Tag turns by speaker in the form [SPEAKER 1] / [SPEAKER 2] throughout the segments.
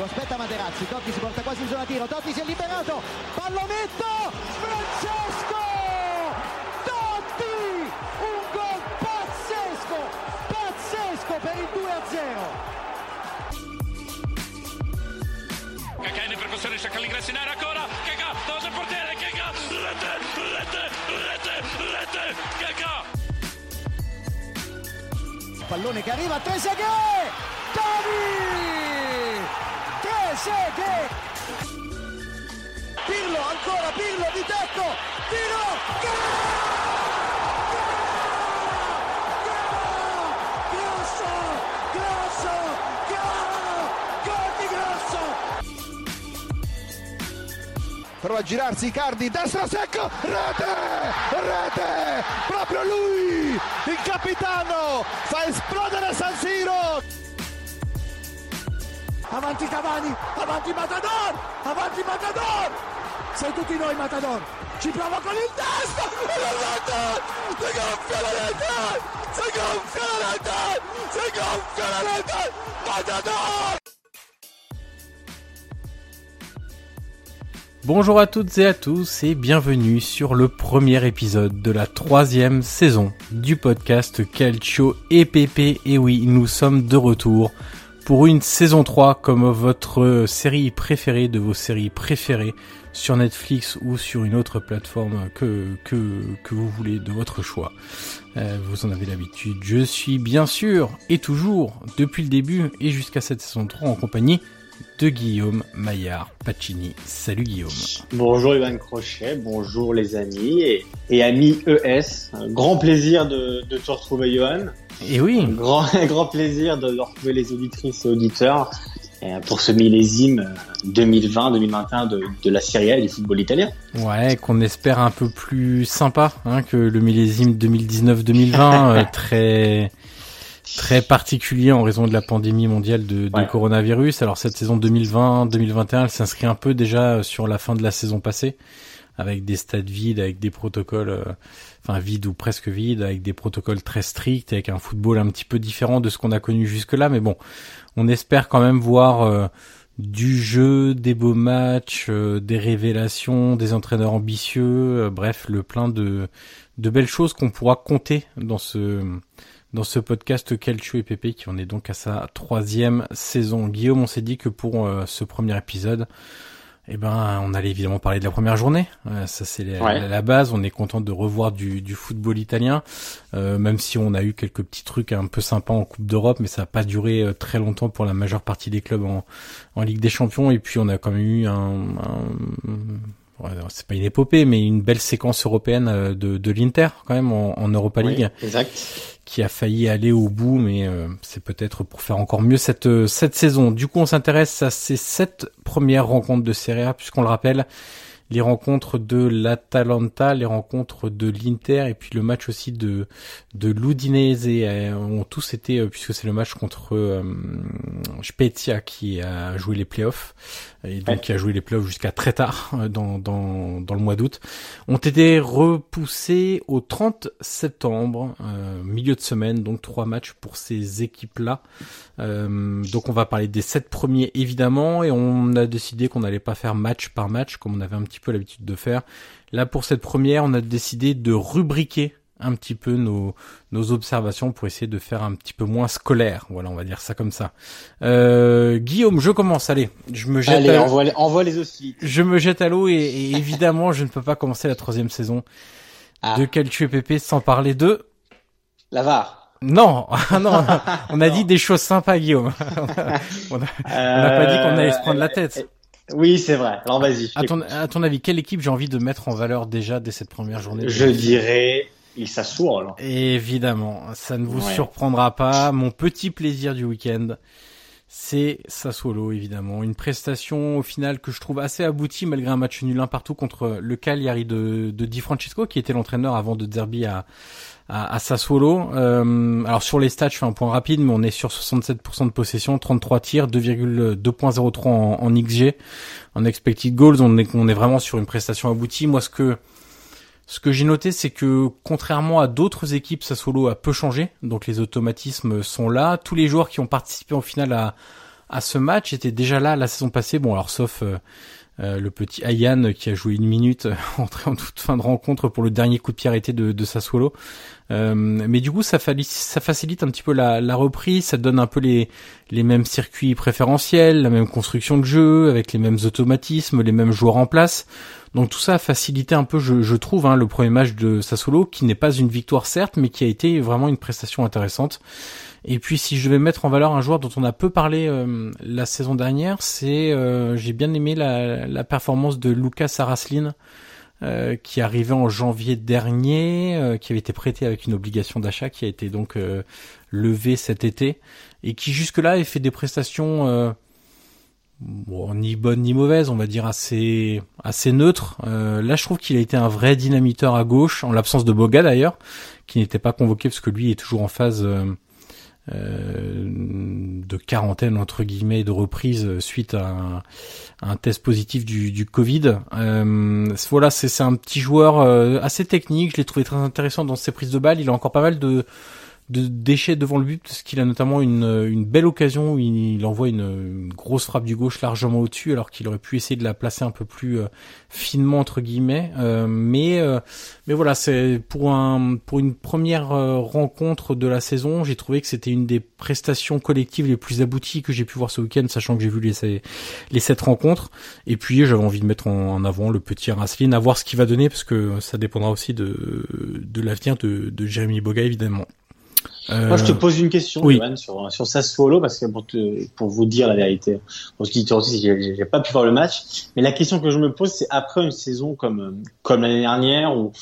[SPEAKER 1] lo aspetta Materazzi, Totti si porta quasi in zona tiro, Totti si è liberato, pallonetto, Francesco! Totti! Un gol pazzesco, pazzesco per il 2-0!
[SPEAKER 2] Kakà in percussione, cerca l'ingresso in area ancora, Kakà, davanti al portiere, Kakà, rete, rete, rete, rete, Kakà!
[SPEAKER 1] Pallone che arriva, Trezeguet! Totti! Trezeguet! Pirlo, ancora Pirlo di tecco, tiro, Grosso, grosso, gol di grosso! Prova a girarsi Icardi, destra secco, rete, rete, proprio lui, il capitano, fa esplodere San Siro. Avanti Cavani, avanti Matador, avanti Matador, sei tutti noi Matador, ci prova con il destro, e la rete, si gonfia la rete, si gonfia la rete, si gonfia la rete, Matador!
[SPEAKER 3] Bonjour à toutes et à tous et bienvenue sur le premier épisode de la troisième saison du podcast Calcio EPP. Et oui, nous sommes de retour pour une saison 3 comme votre série préférée de vos séries préférées sur Netflix ou sur une autre plateforme que, que, que vous voulez de votre choix. Euh, vous en avez l'habitude. Je suis bien sûr et toujours depuis le début et jusqu'à cette saison 3 en compagnie de Guillaume Maillard Pacini. Salut Guillaume.
[SPEAKER 4] Bonjour Ivan Crochet, bonjour les amis et, et amis ES. Un grand plaisir de, de te retrouver Johan.
[SPEAKER 3] Et oui,
[SPEAKER 4] Un grand, un grand plaisir de retrouver les auditrices et auditeurs euh, pour ce millésime 2020-2021 de, de la Serie A et du football italien.
[SPEAKER 3] ouais, qu'on espère un peu plus sympa hein, que le millésime 2019-2020, euh, très très particulier en raison de la pandémie mondiale de, de
[SPEAKER 4] Ouais.
[SPEAKER 3] coronavirus. Alors cette saison 2020-2021, elle s'inscrit un peu déjà sur la fin de la saison passée, avec des stades vides, avec des protocoles, euh, enfin vides ou presque vides, avec des protocoles très stricts, avec un football un petit peu différent de ce qu'on a connu jusque-là. Mais bon, on espère quand même voir euh, du jeu, des beaux matchs, euh, des révélations, des entraîneurs ambitieux, euh, bref, le plein de, de belles choses qu'on pourra compter dans ce dans ce podcast Calcio et Pépé qui en est donc à sa troisième saison. Guillaume, on s'est dit que pour euh, ce premier épisode, eh ben, on allait évidemment parler de la première journée. Euh, ça, c'est la,
[SPEAKER 4] Ouais.
[SPEAKER 3] la- la base. On est content de revoir du, du football italien, euh, même si on a eu quelques petits trucs un peu sympas en Coupe d'Europe, mais ça n'a pas duré très longtemps pour la majeure partie des clubs en, en Ligue des Champions. Et puis, on a quand même eu un, c'est pas une épopée, mais une belle séquence européenne de, de l'Inter quand même en, Europa League.
[SPEAKER 4] exact.
[SPEAKER 3] Qui a failli aller au bout, mais c'est peut-être pour faire encore mieux cette cette saison. Du coup, on s'intéresse à ces sept premières rencontres de Serie A, puisqu'on le rappelle, les rencontres de l'Atalanta, les rencontres de l'Inter et puis le match aussi de de l'Udinese euh, ont tous été euh, puisque c'est le match contre euh, Spezia qui a joué les playoffs et donc qui a joué les playoffs jusqu'à très tard euh, dans, dans, dans le mois d'août, ont été repoussés au 30 septembre, euh, milieu de semaine, donc trois matchs pour ces équipes-là. Euh, donc on va parler des sept premiers évidemment, et on a décidé qu'on n'allait pas faire match par match comme on avait un petit peu l'habitude de faire. Là pour cette première, on a décidé de rubriquer un petit peu nos, nos observations pour essayer de faire un petit peu moins scolaire. Voilà, on va dire ça comme ça. Euh, Guillaume, je commence. Allez, je me jette.
[SPEAKER 4] Allez, envoie, les, envoie les
[SPEAKER 3] Je me jette à l'eau et, évidemment, je ne peux pas commencer la troisième saison ah. de Quel tu es Pépé sans parler de
[SPEAKER 4] la VAR.
[SPEAKER 3] Non, non, on a dit des choses sympas, Guillaume. on n'a pas dit qu'on allait se prendre la tête.
[SPEAKER 4] Euh, oui, c'est vrai. Alors vas-y.
[SPEAKER 3] À ton, à ton avis, quelle équipe j'ai envie de mettre en valeur déjà dès cette première journée
[SPEAKER 4] Je dirais il s'assoit
[SPEAKER 3] Évidemment, ça ne vous surprendra pas. Mon petit plaisir du week-end, c'est Sassuolo, évidemment. Une prestation au final que je trouve assez aboutie malgré un match nul un partout contre le Cagliari de, de Di Francesco, qui était l'entraîneur avant de Derby à, à, Sassuolo. Euh, alors sur les stats, je fais un point rapide, mais on est sur 67% de possession, 33 tirs, 2,2.03 en, en XG. En expected goals, on est, on est vraiment sur une prestation aboutie. Moi, ce que ce que j'ai noté, c'est que contrairement à d'autres équipes, Sassuolo a peu changé, donc les automatismes sont là. Tous les joueurs qui ont participé en finale à, ce match étaient déjà là la saison passée. Bon, alors sauf euh, le petit Ayan qui a joué une minute entré en toute fin de rencontre pour le dernier coup de pied arrêté de, de. Euh, mais du coup, ça, facilite un petit peu la, reprise, ça donne un peu les, mêmes circuits préférentiels, la même construction de jeu, avec les mêmes automatismes, les mêmes joueurs en place. Donc tout ça a facilité un peu, je, je trouve, hein, le premier match de Sassuolo, qui n'est pas une victoire certes, mais qui a été vraiment une prestation intéressante. Et puis si je vais mettre en valeur un joueur dont on a peu parlé euh, la saison dernière, c'est euh, j'ai bien aimé la, la, performance de Lucas Araslin. Euh, qui arrivait en janvier dernier, qui avait été prêté avec une obligation d'achat, qui a été donc levée cet été, et qui jusque-là avait fait des prestations bon, ni bonne ni mauvaise, on va dire assez assez neutre. Euh, là, je trouve qu'il a été un vrai dynamiteur à gauche, en l'absence de Boga d'ailleurs, qui n'était pas convoqué parce que lui est toujours en phase euh, euh de quarantaine entre guillemets de reprise suite à un, test positif du, du Covid. Euh, voilà, c'est un petit joueur euh, assez technique. Je l'ai trouvé très intéressant dans ses prises de balles. Il a encore pas mal de de déchets devant le but parce qu'il a notamment une, une belle occasion où il, envoie une, grosse frappe du gauche largement au-dessus alors qu'il aurait pu essayer de la placer un peu plus euh, finement entre guillemets. Euh, mais euh, mais voilà c'est pour un pour une première rencontre de la saison j'ai trouvé que c'était une des prestations collectives les plus abouties que j'ai pu voir ce week-end sachant que j'ai vu les les sept rencontres. Et puis j'avais envie de mettre en, avant le petit Raslin à voir ce qu'il va donner parce que ça dépendra aussi de de l'avenir de, de Jérémy Boga évidemment
[SPEAKER 4] moi, je te pose une question, sur, sur Sassuolo, parce que pour, te, pour vous dire la vérité, pour ce qui te aussi, j'ai pas pu voir le match, mais la question que je me pose, c'est après une saison comme, comme l'année dernière, où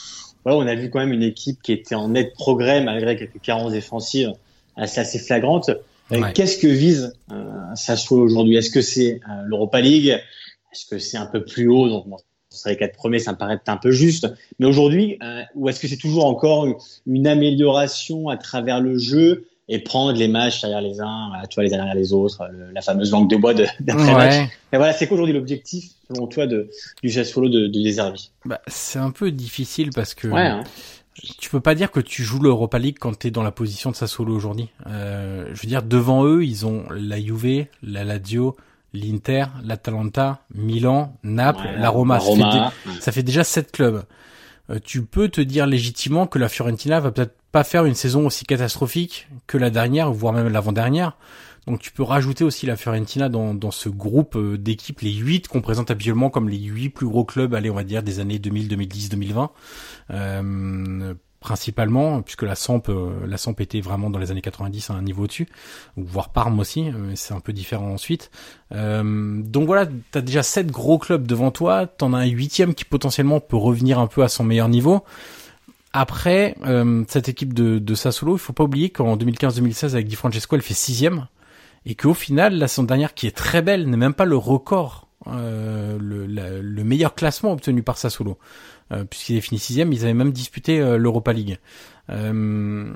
[SPEAKER 4] voilà, on a vu quand même une équipe qui était en net progrès, malgré quelques carences défensives assez, assez flagrantes. Euh, qu'est-ce que vise euh, Sassuolo aujourd'hui? Est-ce que c'est euh, l'Europa League? Est-ce que c'est un peu plus haut? Donc, serait les quatre premiers, ça me paraît un peu juste. Mais aujourd'hui, euh, ou est-ce que c'est toujours encore une, amélioration à travers le jeu et prendre les matchs derrière les uns, tu vois, les derrière les autres, la fameuse langue de bois d'après-match. Et voilà, c'est quoi aujourd'hui l'objectif, selon toi, de, du Sassuolo de, de Deservi
[SPEAKER 3] bah, C'est un peu difficile parce que
[SPEAKER 4] ouais, hein.
[SPEAKER 3] tu peux pas dire que tu joues l'Europa League quand tu es dans la position de Sassuolo aujourd'hui. Euh, je veux dire, devant eux, ils ont la Juve, la Lazio, l'Inter, l'Atalanta, Milan, Naples, la Roma. ça, fait, déjà sept clubs. Euh, tu peux te dire légitimement que la Fiorentina va peut-être pas faire une saison aussi catastrophique que la dernière, voire même l'avant-dernière. Donc tu peux rajouter aussi la Fiorentina dans, dans ce groupe euh, d'équipes, les huit qu'on présente habituellement comme les huit plus gros clubs, allez on va dire des années 2000, 2010, 2020. Euh, principalement, puisque la Samp, la Samp était vraiment dans les années 90 à un niveau au-dessus, ou voire Parme aussi, c'est un peu différent ensuite. donc voilà, t'as déjà sept gros clubs devant toi, t'en as un huitième qui potentiellement peut revenir un peu à son meilleur niveau. Après, cette équipe de, de Sassuolo, il faut pas oublier qu'en 2015-2016 avec Di Francesco, elle fait sixième et qu'au final, la saison dernière, qui est très belle, n'est même pas le record, euh, le, le, meilleur classement obtenu par Sassuolo, euh, puisqu'il est fini sixième. Ils avaient même disputé euh, l'Europa League. Euh,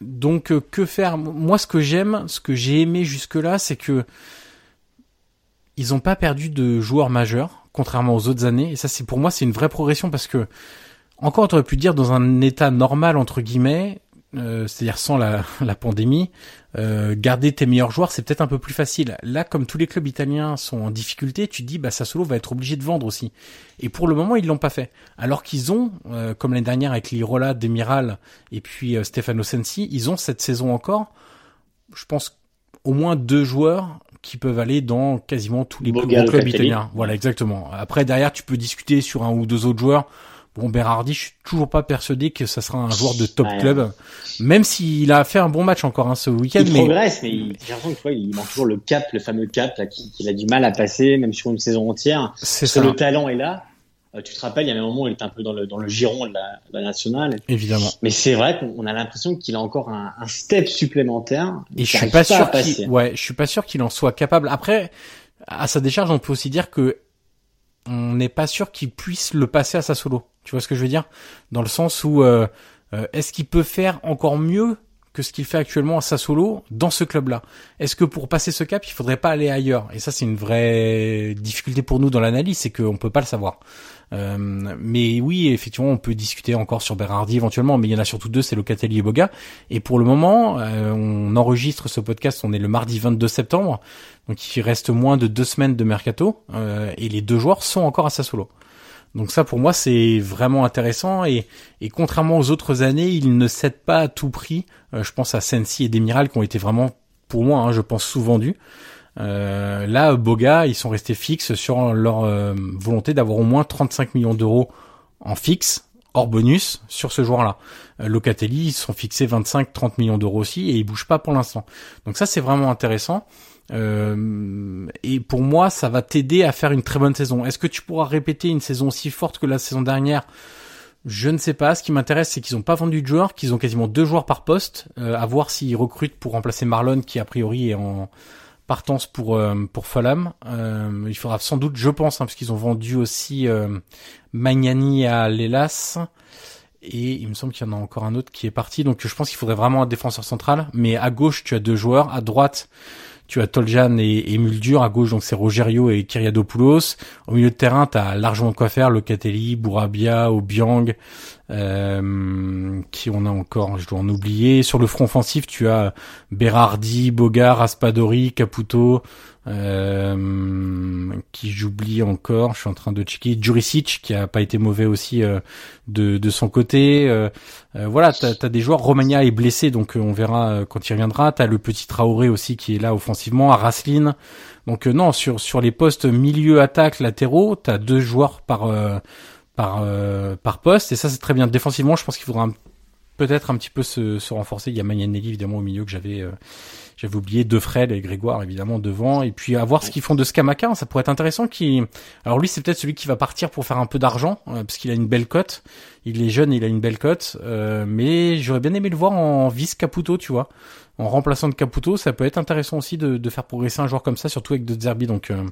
[SPEAKER 3] donc, que faire? Moi, ce que j'aime, ce que j'ai aimé jusque-là, c'est que ils n'ont pas perdu de joueurs majeurs, contrairement aux autres années. Et ça, c'est pour moi, c'est une vraie progression parce que encore, tu aurais pu dire dans un état normal entre guillemets, euh, c'est-à-dire sans la, la pandémie, euh, garder tes meilleurs joueurs, c'est peut-être un peu plus facile. Là, comme tous les clubs italiens sont en difficulté, tu te dis, bah, Sassuolo va être obligé de vendre aussi. Et pour le moment, ils l'ont pas fait. Alors qu'ils ont, euh, comme l'année dernière avec l'Irola, Demiral et puis Stefano Sensi, ils ont cette saison encore, je pense, au moins deux joueurs qui peuvent aller dans quasiment tous les plus gros clubs italiens. Voilà, exactement. Après, derrière, tu peux discuter sur un ou deux autres joueurs. Bon, Berardi, je suis toujours pas persuadé que ça sera un joueur de top club, même s'il a fait un bon match encore hein, ce week-end.
[SPEAKER 4] Il progresse, mais j'ai l'impression que il manque toujours le cap, le fameux cap là, qu'il a du mal à passer, même sur une saison entière. C'est ça. Le talent est là. Euh, tu te rappelles, il y a un moment où il était un peu dans le, dans le giron de la, de la nationale.
[SPEAKER 3] Évidemment.
[SPEAKER 4] Mais c'est vrai qu'on a l'impression qu'il a encore un, un step supplémentaire.
[SPEAKER 3] Et je suis pas sûr qu'il, ouais, je suis pas sûr qu'il en soit capable. Après, à sa décharge, on peut aussi dire que on n'est pas sûr qu'il puisse le passer à sa solo. Tu vois ce que je veux dire? Dans le sens où euh, euh, est-ce qu'il peut faire encore mieux que ce qu'il fait actuellement à Sassuolo dans ce club-là? Est-ce que pour passer ce cap, il faudrait pas aller ailleurs? Et ça, c'est une vraie difficulté pour nous dans l'analyse, c'est qu'on peut pas le savoir. Euh, mais oui, effectivement, on peut discuter encore sur Berardi éventuellement, mais il y en a surtout deux, c'est Locatelli et Boga. Et pour le moment, euh, on enregistre ce podcast, on est le mardi 22 septembre, donc il reste moins de deux semaines de mercato, euh, et les deux joueurs sont encore à Sassuolo. Donc ça, pour moi, c'est vraiment intéressant. Et, et, contrairement aux autres années, ils ne cèdent pas à tout prix. Euh, je pense à Sensi et Demiral qui ont été vraiment, pour moi, hein, je pense, sous-vendus. Euh, là, Boga, ils sont restés fixes sur leur euh, volonté d'avoir au moins 35 millions d'euros en fixe, hors bonus, sur ce joueur-là. Euh, Locatelli, ils sont fixés 25-30 millions d'euros aussi et ils bougent pas pour l'instant. Donc ça, c'est vraiment intéressant. Et pour moi, ça va t'aider à faire une très bonne saison. Est-ce que tu pourras répéter une saison aussi forte que la saison dernière? Je ne sais pas. Ce qui m'intéresse, c'est qu'ils n'ont pas vendu de joueurs, qu'ils ont quasiment deux joueurs par poste. À voir s'ils recrutent pour remplacer Marlon, qui a priori est en partance pour euh, pour Fulham. Euh, il faudra sans doute, je pense, hein, parce qu'ils ont vendu aussi Magnani à Lelas. Et il me semble qu'il y en a encore un autre qui est parti. Donc je pense qu'il faudrait vraiment un défenseur central. Mais à gauche, tu as deux joueurs. À droite, tu as Toljan et, et, Muldur à gauche, donc c'est Rogerio et Kyriadopoulos. Au milieu de terrain, tu as largement quoi faire, Locatelli, Bourabia, Obiang, euh, qui on a encore, je dois en oublier. Sur le front offensif, tu as Berardi, Bogar, Aspadori, Caputo, euh, qui j'oublie encore, je suis en train de checker, Juricic qui a pas été mauvais aussi euh, de, de son côté. Euh, euh voilà, t'as as des joueurs. Romagna est blessé, donc on verra quand il reviendra. T'as le petit Traoré aussi qui est là offensivement, à Raslin. Donc non, sur sur les postes milieu, attaque, latéraux, t'as deux joueurs par par par poste et ça c'est très bien. Défensivement, je pense qu'il faudra peut-être un petit peu se, se renforcer. Il y a Magnanelli évidemment au milieu que j'avais j'avais oublié De Fred et Grégoire évidemment devant et puis à voir ce qu'ils font de Scamaca, ça pourrait être intéressant qui alors lui c'est peut-être celui qui va partir pour faire un peu d'argent euh, parce qu'il a une belle cote. Il est jeune, il a une belle cote euh, mais j'aurais bien aimé le voir en vice Caputo, tu vois. En remplaçant de Caputo, ça peut être intéressant aussi de, de faire progresser un joueur comme ça surtout avec De Zerbi donc euh,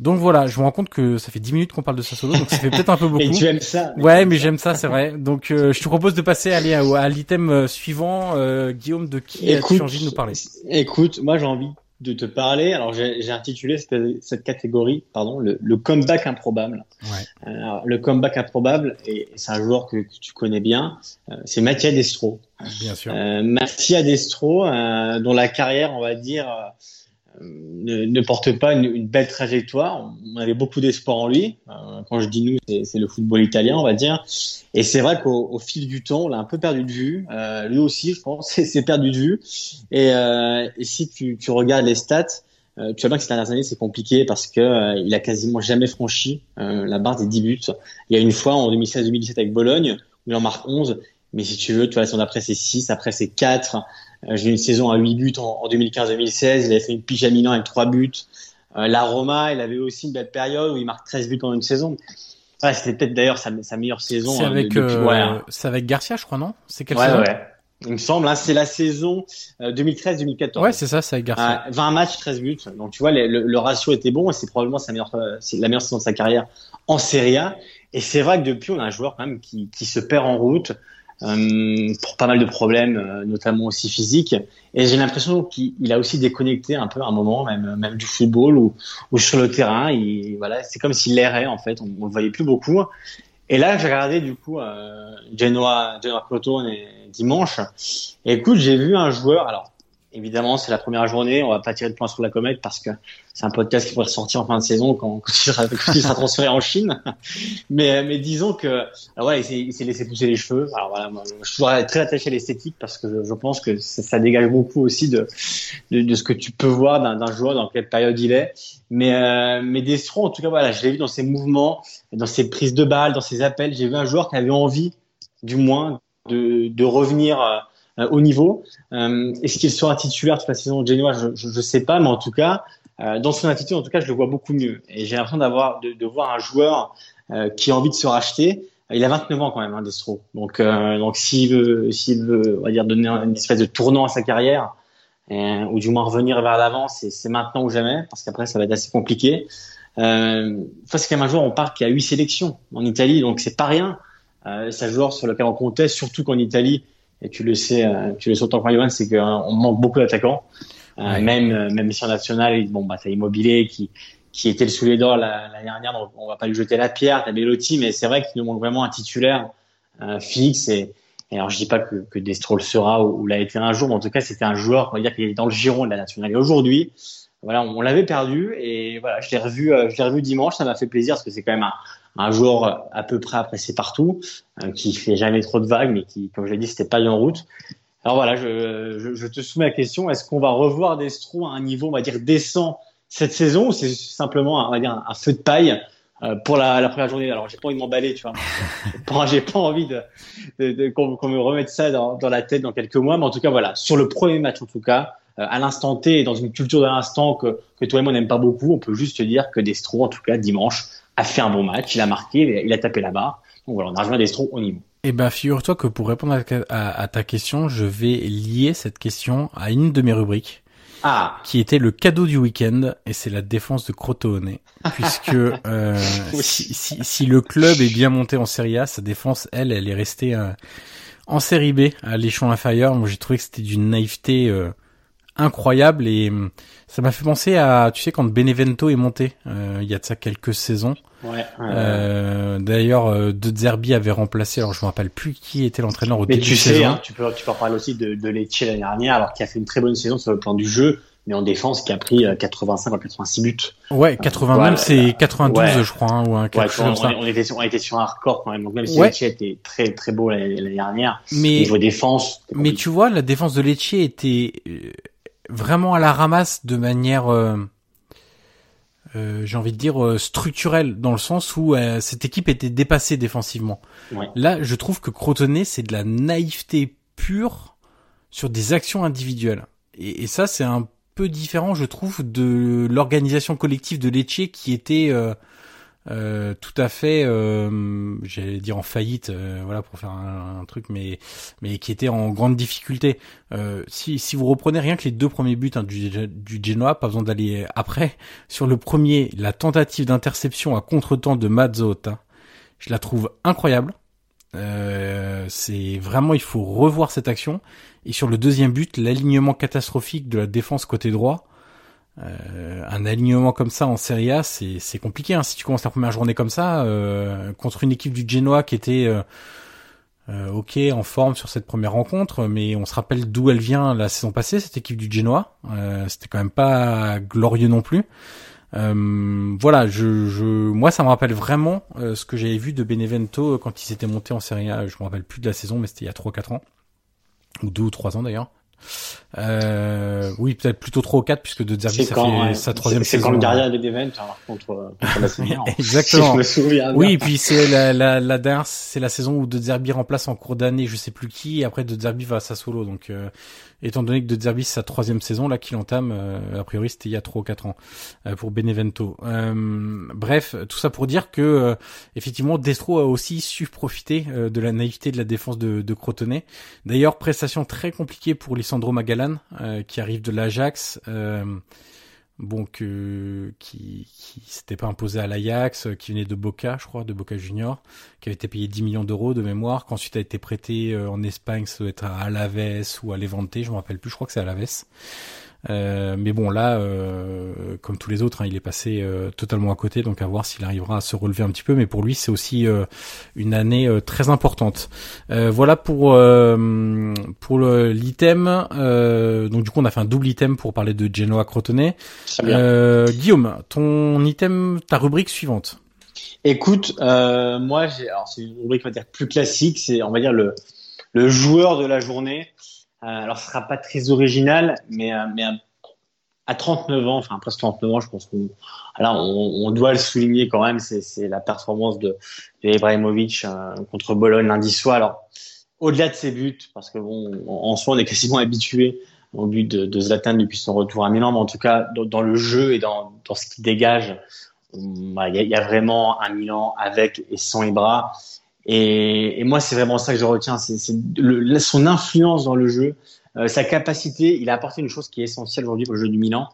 [SPEAKER 3] donc voilà, je me rends compte que ça fait 10 minutes qu'on parle de Sassuolo, donc ça fait peut-être un peu beaucoup.
[SPEAKER 4] Et tu aimes ça
[SPEAKER 3] Ouais, mais j'aime ça, c'est vrai. Donc euh, je te propose de passer aller à, à l'item euh, suivant. Euh, Guillaume, de qui as-tu envie de nous parler
[SPEAKER 4] Écoute, moi j'ai envie de te parler. Alors j'ai intitulé cette, cette, catégorie, pardon, le, le comeback improbable. Ouais. Alors, le comeback improbable, et c'est un joueur que, que, tu connais bien, c'est Mattia Destro.
[SPEAKER 3] Bien sûr.
[SPEAKER 4] Mattia Destro, dont la carrière, on va dire ne, ne, porte pas une, une, belle trajectoire. On avait beaucoup d'espoir en lui. Euh, quand je dis nous, c'est le football italien, on va dire. Et c'est vrai qu'au fil du temps, on l'a un peu perdu de vue. Euh, lui aussi, je pense, s'est perdu de vue. Et, euh, et si tu, tu, regardes les stats, euh, tu vois bien que ces dernières années, c'est compliqué parce que euh, il a quasiment jamais franchi la barre des 10 buts. Il y a une fois en 2016-2017 avec Bologne, où il en marque 11 Mais si tu veux, tu vois, la saison d'après, c'est 6, après, c'est 4. Euh, j'ai eu une saison à 8 buts en, 2015-2016. Il avait fait une pige à Milan avec 3 buts. Euh, la Roma, il avait aussi une belle période où il marque 13 buts en une saison. Ouais, c'était peut-être d'ailleurs sa, sa, meilleure saison.
[SPEAKER 3] C'est hein, avec, euh, c'est avec Garcia, je crois, non? C'est quelle
[SPEAKER 4] ouais,
[SPEAKER 3] saison?
[SPEAKER 4] ouais. Il me semble, hein, c'est la saison 2013-2014.
[SPEAKER 3] Ouais, c'est ça, c'est avec Garcia.
[SPEAKER 4] 20 matchs, 13 buts. Donc tu vois, le, le, ratio était bon et c'est probablement sa meilleure, la meilleure saison de sa carrière en Serie A. Et c'est vrai que depuis, on a un joueur quand même qui, qui se perd en route, euh, pour pas mal de problèmes, euh, notamment aussi physiques. Et j'ai l'impression qu'il a aussi déconnecté un peu à un moment, même, même du football ou, ou sur le terrain. Il, voilà, c'est comme s'il errait en fait. On, ne le voyait plus beaucoup. Et là, j'ai regardé du coup euh, Genoa, Genoa Crotone dimanche. Et écoute, j'ai vu un joueur. Alors, Évidemment, c'est la première journée. On va pas tirer de points sur la comète parce que c'est un podcast qui pourrait ressortir en fin de saison quand, quand, il, sera, transféré en Chine. Mais, mais disons que, alors il s'est laissé pousser les cheveux. Alors voilà, moi, je suis très attaché à l'esthétique parce que je, pense que ça, dégage beaucoup aussi de, de, de ce que tu peux voir d'un joueur dans quelle période il est. Mais, euh, mais Destro, en tout cas, voilà, je l'ai vu dans ses mouvements, dans ses prises de balles, dans ses appels. J'ai vu un joueur qui avait envie, du moins, de, de revenir euh, euh, au niveau. Euh, est-ce qu'il sera titulaire toute la saison Genoa? Je ne sais pas, mais en tout cas, euh, dans son attitude, en tout cas, je le vois beaucoup mieux. Et j'ai l'impression de, voir un joueur qui a envie de se racheter. Il a 29 ans quand même, hein, Destro. Donc, donc s'il veut, s'il veut, on va dire, donner une espèce de tournant à sa carrière, ou du moins revenir vers l'avant, c'est maintenant ou jamais, parce qu'après ça va être assez compliqué. Euh, c'est quand même un joueur, on parle qui a 8 sélections en Italie, donc c'est pas rien. Euh, c'est un joueur sur lequel on comptait, surtout qu'en Italie, et tu le sais, euh, tu le sais autant que c'est qu'on manque beaucoup d'attaquants. Euh, même euh, même si en national, bon bah t'as Immobilier qui qui était le soulier d'or l'année dernière, donc on va pas lui jeter la pierre. T'as Belotti, mais c'est vrai qu'il nous manque vraiment un titulaire euh, fixe. Et, et, alors je dis pas que que Destro le sera ou, l'a été un jour, mais en tout cas c'était un joueur, on va dire qu'il est dans le giron de la nationale. Et aujourd'hui, voilà, on, l'avait perdu et voilà, je l'ai revu, je l'ai revu dimanche, ça m'a fait plaisir parce que c'est quand même un, un joueur à peu près apprécié partout, euh, qui fait jamais trop de vagues, mais qui, comme je l'ai dit, c'était pas en route. Alors voilà, je, je, je, te soumets la question est-ce qu'on va revoir Destro à un niveau, on va dire, décent cette saison, ou c'est simplement, on va dire, un, feu de paille euh, pour la, la, première journée? Alors j'ai pas envie de m'emballer, tu vois. j'ai pas envie de, de, de qu'on me remette ça dans, dans, la tête dans quelques mois, mais en tout cas voilà, sur le premier match en tout cas, euh, à l'instant T dans une culture de l'instant que, que toi et moi n'aime pas beaucoup, on peut juste te dire que Destro, en tout cas dimanche, a fait un bon match, il a marqué, il a tapé la barre. Donc voilà, on a rejoint Destro au niveau.
[SPEAKER 3] Eh ben, figure-toi que pour répondre à, ta question, je vais lier cette question à une de mes rubriques.
[SPEAKER 4] Ah.
[SPEAKER 3] Qui était le cadeau du week-end, et c'est la défense de Crotone. puisque euh, si, si, le club est bien monté en Serie A, sa défense, elle, elle est restée euh, en Série B, à l'échelon inférieur. Moi, j'ai trouvé que c'était d'une naïveté euh, incroyable et hum, ça m'a fait penser à, tu sais, quand Benevento est monté, euh, il y a de ça quelques saisons.
[SPEAKER 4] Ouais,
[SPEAKER 3] euh, D'ailleurs, euh, De Zerbi avait remplacé, alors je me rappelle plus qui était l'entraîneur au début
[SPEAKER 4] tu
[SPEAKER 3] sais, saison.
[SPEAKER 4] Hein, tu peux, tu peux parler aussi de, de Lecce l'année dernière, alors qui a fait une très bonne saison sur le plan du jeu, mais en défense qui a pris 85 à 86 buts.
[SPEAKER 3] Ouais, 80 même, c'est 92 je crois, hein, ou un quelque chose
[SPEAKER 4] on,
[SPEAKER 3] comme ça.
[SPEAKER 4] On était, sur, on était sur un record quand même, donc même si Lecce était très très beau l'année dernière, mais, niveau défense.
[SPEAKER 3] Mais tu vois, la défense de Lecce était euh, vraiment à la ramasse de manière, euh, euh, j'ai envie de dire, euh, structurelle, dans le sens où cette équipe était dépassée défensivement. Là, je trouve que Crotone, c'est de la naïveté pure sur des actions individuelles. Et, et ça, c'est un peu différent, je trouve, de l'organisation collective de Lecce qui était euh, tout à fait, euh, j'allais dire en faillite, euh, voilà pour faire un, truc, mais mais qui était en grande difficulté. Euh, si si vous reprenez rien que les deux premiers buts hein, du du Genoa, pas besoin d'aller après. Sur le premier, la tentative d'interception à contre-temps de Mazzotta, je la trouve incroyable. c'est vraiment il faut revoir cette action. Et sur le deuxième but, l'alignement catastrophique de la défense côté droit. Euh, un alignement comme ça en Serie A, c'est compliqué. Hein. Si tu commences la première journée comme ça, euh, contre une équipe du Genoa qui était euh, euh, ok en forme sur cette première rencontre, mais on se rappelle d'où elle vient la saison passée, cette équipe du Genoa. C'était quand même pas glorieux non plus. voilà, je, je, moi ça me rappelle vraiment ce que j'avais vu de Benevento quand il s'était monté en Serie A. Je me rappelle plus de la saison, mais c'était il y a 3-4 ans ou deux ou trois ans d'ailleurs. Euh, oui, peut-être plutôt 3 ou 4 puisque De Zerbi ça fait sa troisième saison.
[SPEAKER 4] C'est quand le gardien de Devent hein, contre, contre la.
[SPEAKER 3] Exactement. Si je me souviens oui, et puis c'est la, la, la dernière, c'est la saison où De Zerbi remplace en cours d'année, je sais plus qui, et après De Zerbi va à Sassuolo. Donc, euh, étant donné que De Zerbi sa troisième saison là qu'il entame, euh, a priori c'était il y a 3 ou 4 ans euh, pour Benevento. bref, tout ça pour dire que effectivement Destro a aussi su profiter de la naïveté de la défense de, de Crotonnet. D'ailleurs, prestation très compliquée pour Lissandro Magalan qui arrive de l'Ajax. Bon, que, qui, qui s'était pas imposé à l'Ajax, qui venait de Boca, je crois, de Boca Junior, qui avait été payé 10 millions d'euros de mémoire, qu'ensuite a été prêté en Espagne, ça doit être à Alaves ou à Levante, je me rappelle plus, je crois que c'est à Alaves. Euh, mais bon, là, euh, comme tous les autres, hein, il est passé euh, totalement à côté, donc à voir s'il arrivera à se relever un petit peu. Mais pour lui, c'est aussi une année très importante. voilà pour pour l'item. donc du coup, on a fait un double item pour parler de Genoa Crotone. Guillaume, ton item, ta rubrique suivante.
[SPEAKER 4] Écoute, moi, j'ai, alors c'est une rubrique on va dire plus classique. C'est on va dire le le joueur de la journée. Euh, alors, ce sera pas très original, mais, euh, à 39 ans, enfin presque 39 ans, je pense qu'on alors on, on, doit le souligner quand même, c'est la performance de, Ibrahimovic euh, contre Bologne lundi soir. Alors au-delà de ses buts, parce que bon, en soi on est quasiment habitué au but de, Zlatan depuis son retour à Milan, mais en tout cas dans, le jeu et dans, ce qu'il dégage, il y, y, a vraiment un Milan avec et sans Ibra. Et, et moi, c'est vraiment ça que je retiens, c'est son influence dans le jeu, euh, sa capacité. Il a apporté une chose qui est essentielle aujourd'hui pour le jeu du Milan.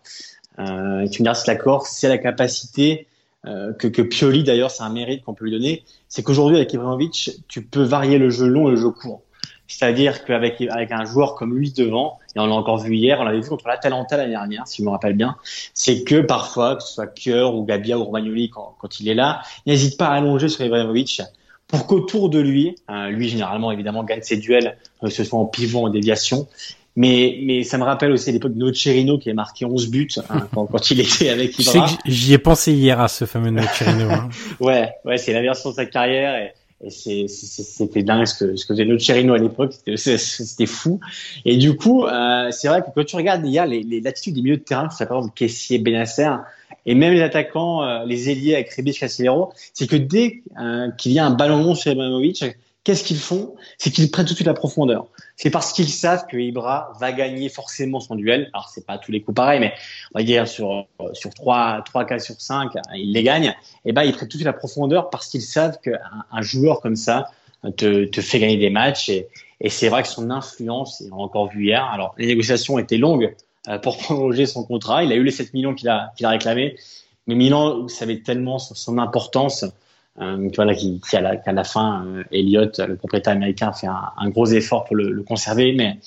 [SPEAKER 4] Euh, tu me diras si d'accord, c'est la capacité euh, que, que Pioli, d'ailleurs, c'est un mérite qu'on peut lui donner. C'est qu'aujourd'hui, avec Ibrahimovic, tu peux varier le jeu long et le jeu court. C'est-à-dire qu'avec avec un joueur comme lui devant, et on l'a encore vu hier, on l'avait vu contre l'Atalanta l'année dernière, si je me rappelle bien, c'est que parfois, que ce soit Keur ou Gabia ou Romagnoli, quand, quand il est là, n'hésite pas à allonger sur Ibrahimovic pour qu'autour de lui, euh, lui généralement évidemment gagne ses duels, euh, que ce soit en pivot, en déviation, mais, mais ça me rappelle aussi l'époque de Nocerino qui a marqué 11 buts hein, quand, quand, il était avec Ibra.
[SPEAKER 3] J'y ai pensé hier à ce fameux Nocerino.
[SPEAKER 4] Hein. ouais, ouais, c'est la version de sa carrière et, et c'était dingue ce que, ce que faisait Nocerino à l'époque, c'était fou. Et du coup, euh, c'est vrai que quand tu regardes hier les, les l'attitude des milieux de terrain, ça par exemple Kessier, Benasser, et même les attaquants, euh, les ailiers avec Rebic, Casilero, c'est que dès euh, qu'il y a un ballon long sur Ibrahimovic, qu'est-ce qu'ils font? C'est qu'ils prennent tout de suite la profondeur. C'est parce qu'ils savent que Ibra va gagner forcément son duel. Alors c'est pas tous les coups pareils, mais on va dire sur sur trois trois cas sur 5, il les gagne. Et ben ils prennent tout de suite la profondeur parce qu'ils savent qu'un un joueur comme ça te, te fait gagner des matchs. Et, et c'est vrai que son influence, on l'a encore vu hier. Alors les négociations étaient longues euh, pour prolonger son contrat. Il a eu les 7 millions qu'il a, qu'il a réclamé. Mais Milan savait tellement son, importance euh, qu'à la, fin, euh, Elliott, le propriétaire américain, fait un, gros effort pour le, conserver. Mais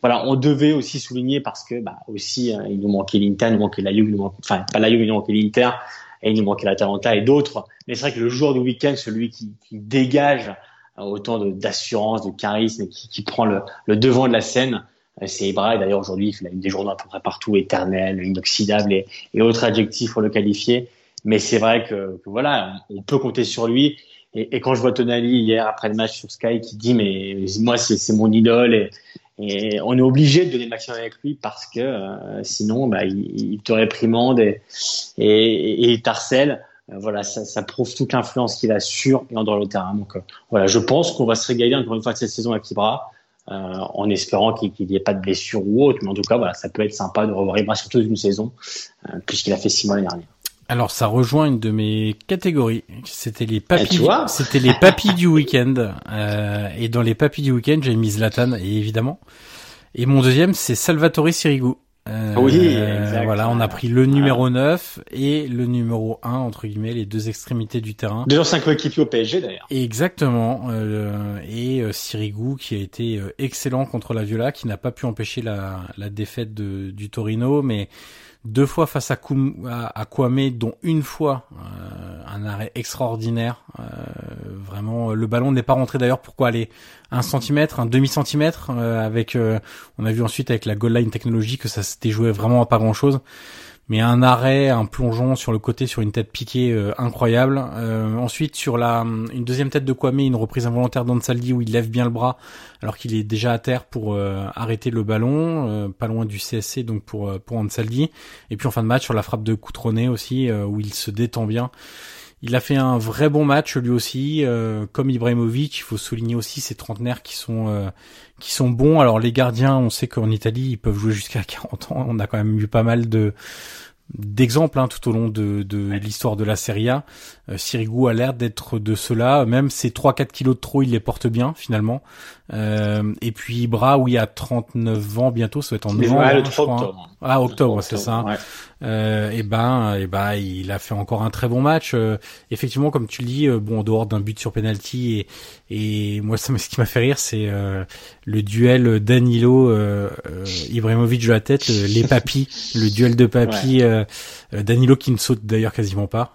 [SPEAKER 4] voilà, on devait aussi souligner parce que bah, aussi euh, il nous manquait l'Inter, il nous manquait la Juve, enfin pas la Juve, il nous manquait l'Inter et il nous manquait la Talenta et d'autres. Mais c'est vrai que le jour du week-end, celui qui, dégage autant d'assurance, de, charisme, qui, qui prend le, devant de la scène, euh, c'est Ibra, et d'ailleurs aujourd'hui il fait des journaux à peu près partout, éternel, inoxydable et, et autres adjectifs pour le qualifier. Mais c'est vrai que, voilà, on peut compter sur lui. Et, et, quand je vois Tonali hier après le match sur Sky qui dit mais moi c'est mon idole et, et, on est obligé de donner le maximum avec lui parce que euh, sinon bah, il, il, te réprimande et, et, et t'harcèle. Euh, voilà, ça, ça, prouve toute l'influence qu'il a sur et en dehors le terrain. Donc euh, voilà, je pense qu'on va se régaler encore une fois de cette saison avec Ibra. Euh, en espérant qu'il n'y ait pas de blessure ou autre. Mais en tout cas, voilà, ça peut être sympa de revoir Ibra sur toute une saison, euh, puisqu'il a fait six mois l'année dernière.
[SPEAKER 3] Alors ça rejoint une de mes catégories. C'était les papis. Eh, c'était les papis du week-end. Euh, et dans les papis du week-end, j'ai mis Zlatan, évidemment. Et mon deuxième, c'est Salvatore Sirigu.
[SPEAKER 4] Euh, oui,
[SPEAKER 3] voilà, on a pris le numéro 9 et le numéro 1, entre guillemets, les deux extrémités du terrain.
[SPEAKER 4] Deux anciens coéquipiers au PSG d'ailleurs.
[SPEAKER 3] Exactement. Euh, et euh, Sirigu qui a été euh, excellent contre la Viola, qui n'a pas pu empêcher la, la défaite de, du Torino, mais deux fois face à, à, Kwame, dont une fois euh, un arrêt extraordinaire. Euh, vraiment, le ballon n'est pas rentré d'ailleurs. Pourquoi aller? Un centimètre, un demi centimètre euh, Avec, on a vu ensuite avec la goal line technologie que ça s'était joué vraiment à pas grand chose. Mais un arrêt, un plongeon sur le côté sur une tête piquée euh, incroyable. Euh, ensuite sur la une deuxième tête de Kwame, une reprise involontaire d'Ansaldi où il lève bien le bras alors qu'il est déjà à terre pour euh, arrêter le ballon, pas loin du CSC donc pour pour Ansaldi. Et puis en fin de match sur la frappe de Coutronnet aussi où il se détend bien. Il a fait un vrai bon match lui aussi, comme Ibrahimovic. Il faut souligner aussi ces trentenaires qui sont qui sont bons. Alors les gardiens, on sait qu'en Italie, ils peuvent jouer jusqu'à 40 ans. On a quand même eu pas mal de d'exemples hein, tout au long de, de l'histoire de la Serie A. Euh, Sirigu a l'air d'être de cela. Même ses 3-4 kilos de trop, il les porte bien finalement. Euh, et puis Ibra, oui, à 39 ans bientôt, ça va être en novembre.
[SPEAKER 4] Ouais, le
[SPEAKER 3] 3
[SPEAKER 4] hein, octobre.
[SPEAKER 3] Ah, octobre, c'est ça. Ouais. Euh, et ben, et ben, il a fait encore un très bon match. Euh, effectivement, comme tu le dis, euh, bon, en dehors d'un but sur penalty et, et moi, ça, ce qui m'a fait rire, c'est euh, le duel Danilo Ibrahimovic de la tête, les papis, le duel de papis. Danilo qui ne saute d'ailleurs quasiment pas.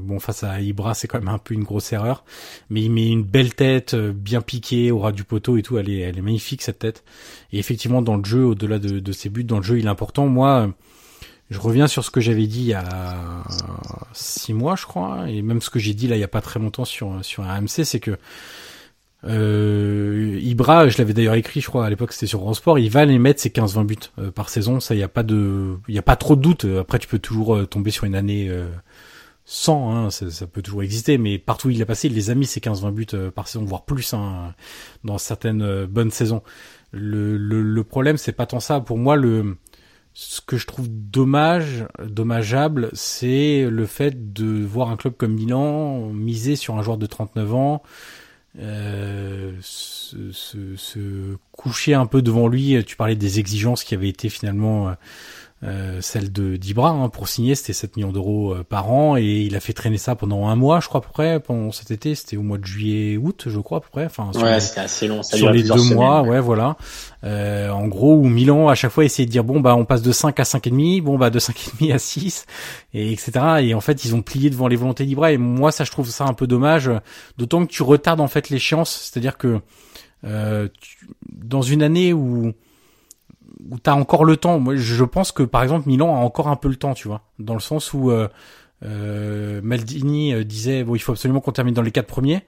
[SPEAKER 3] bon, face à Ibra, c'est quand même un peu une grosse erreur, mais il met une belle tête, bien piquée au ras du poteau et tout. Elle est, elle est magnifique cette tête. Et effectivement, dans le jeu, au-delà de, ses buts, dans le jeu, il est important. Moi je reviens sur ce que j'avais dit il y a six mois, je crois, et même ce que j'ai dit là il y a pas très longtemps sur sur RMC, c'est que euh, Ibra, je l'avais d'ailleurs écrit, je crois à l'époque c'était sur Grand Sport, il va les mettre ses 15-20 buts euh, par saison, ça il y a pas de, il y a pas trop de doute. Après tu peux toujours euh, tomber sur une année euh, sans, hein, ça, ça, peut toujours exister, mais partout où il a passé, il les a mis ses 15-20 buts par saison, voire plus hein, dans certaines bonnes saisons. Le, le, le problème c'est pas tant ça. Pour moi le ce que je trouve dommage, dommageable, c'est le fait de voir un club comme Milan miser sur un joueur de 39 ans, euh, se, se, se, coucher un peu devant lui. Tu parlais des exigences qui avaient été finalement euh, euh, celle de d'Ibra hein, pour signer c'était 7 millions d'euros euh, par an et il a fait traîner ça pendant un mois je crois à peu près pendant cet été. C'était au mois de juillet août je crois à peu près. Enfin
[SPEAKER 4] ouais c'était assez long
[SPEAKER 3] ça sur les deux mois ouais, voilà. Euh, en gros où Milan à chaque fois essayait de dire bon bah on passe de 5 à 5 et demi bon bah de 5 et demi à 6 et etc et en fait ils ont plié devant les volontés d'Ibra. Et moi ça je trouve ça un peu dommage d'autant que tu retardes en fait l'échéance. C'est à dire que euh, tu, dans une année où où t'as encore le temps. Moi, je pense que par exemple Milan a encore un peu le temps, tu vois, dans le sens où euh, euh, Maldini euh, disait bon, il faut absolument qu'on termine dans les quatre premiers.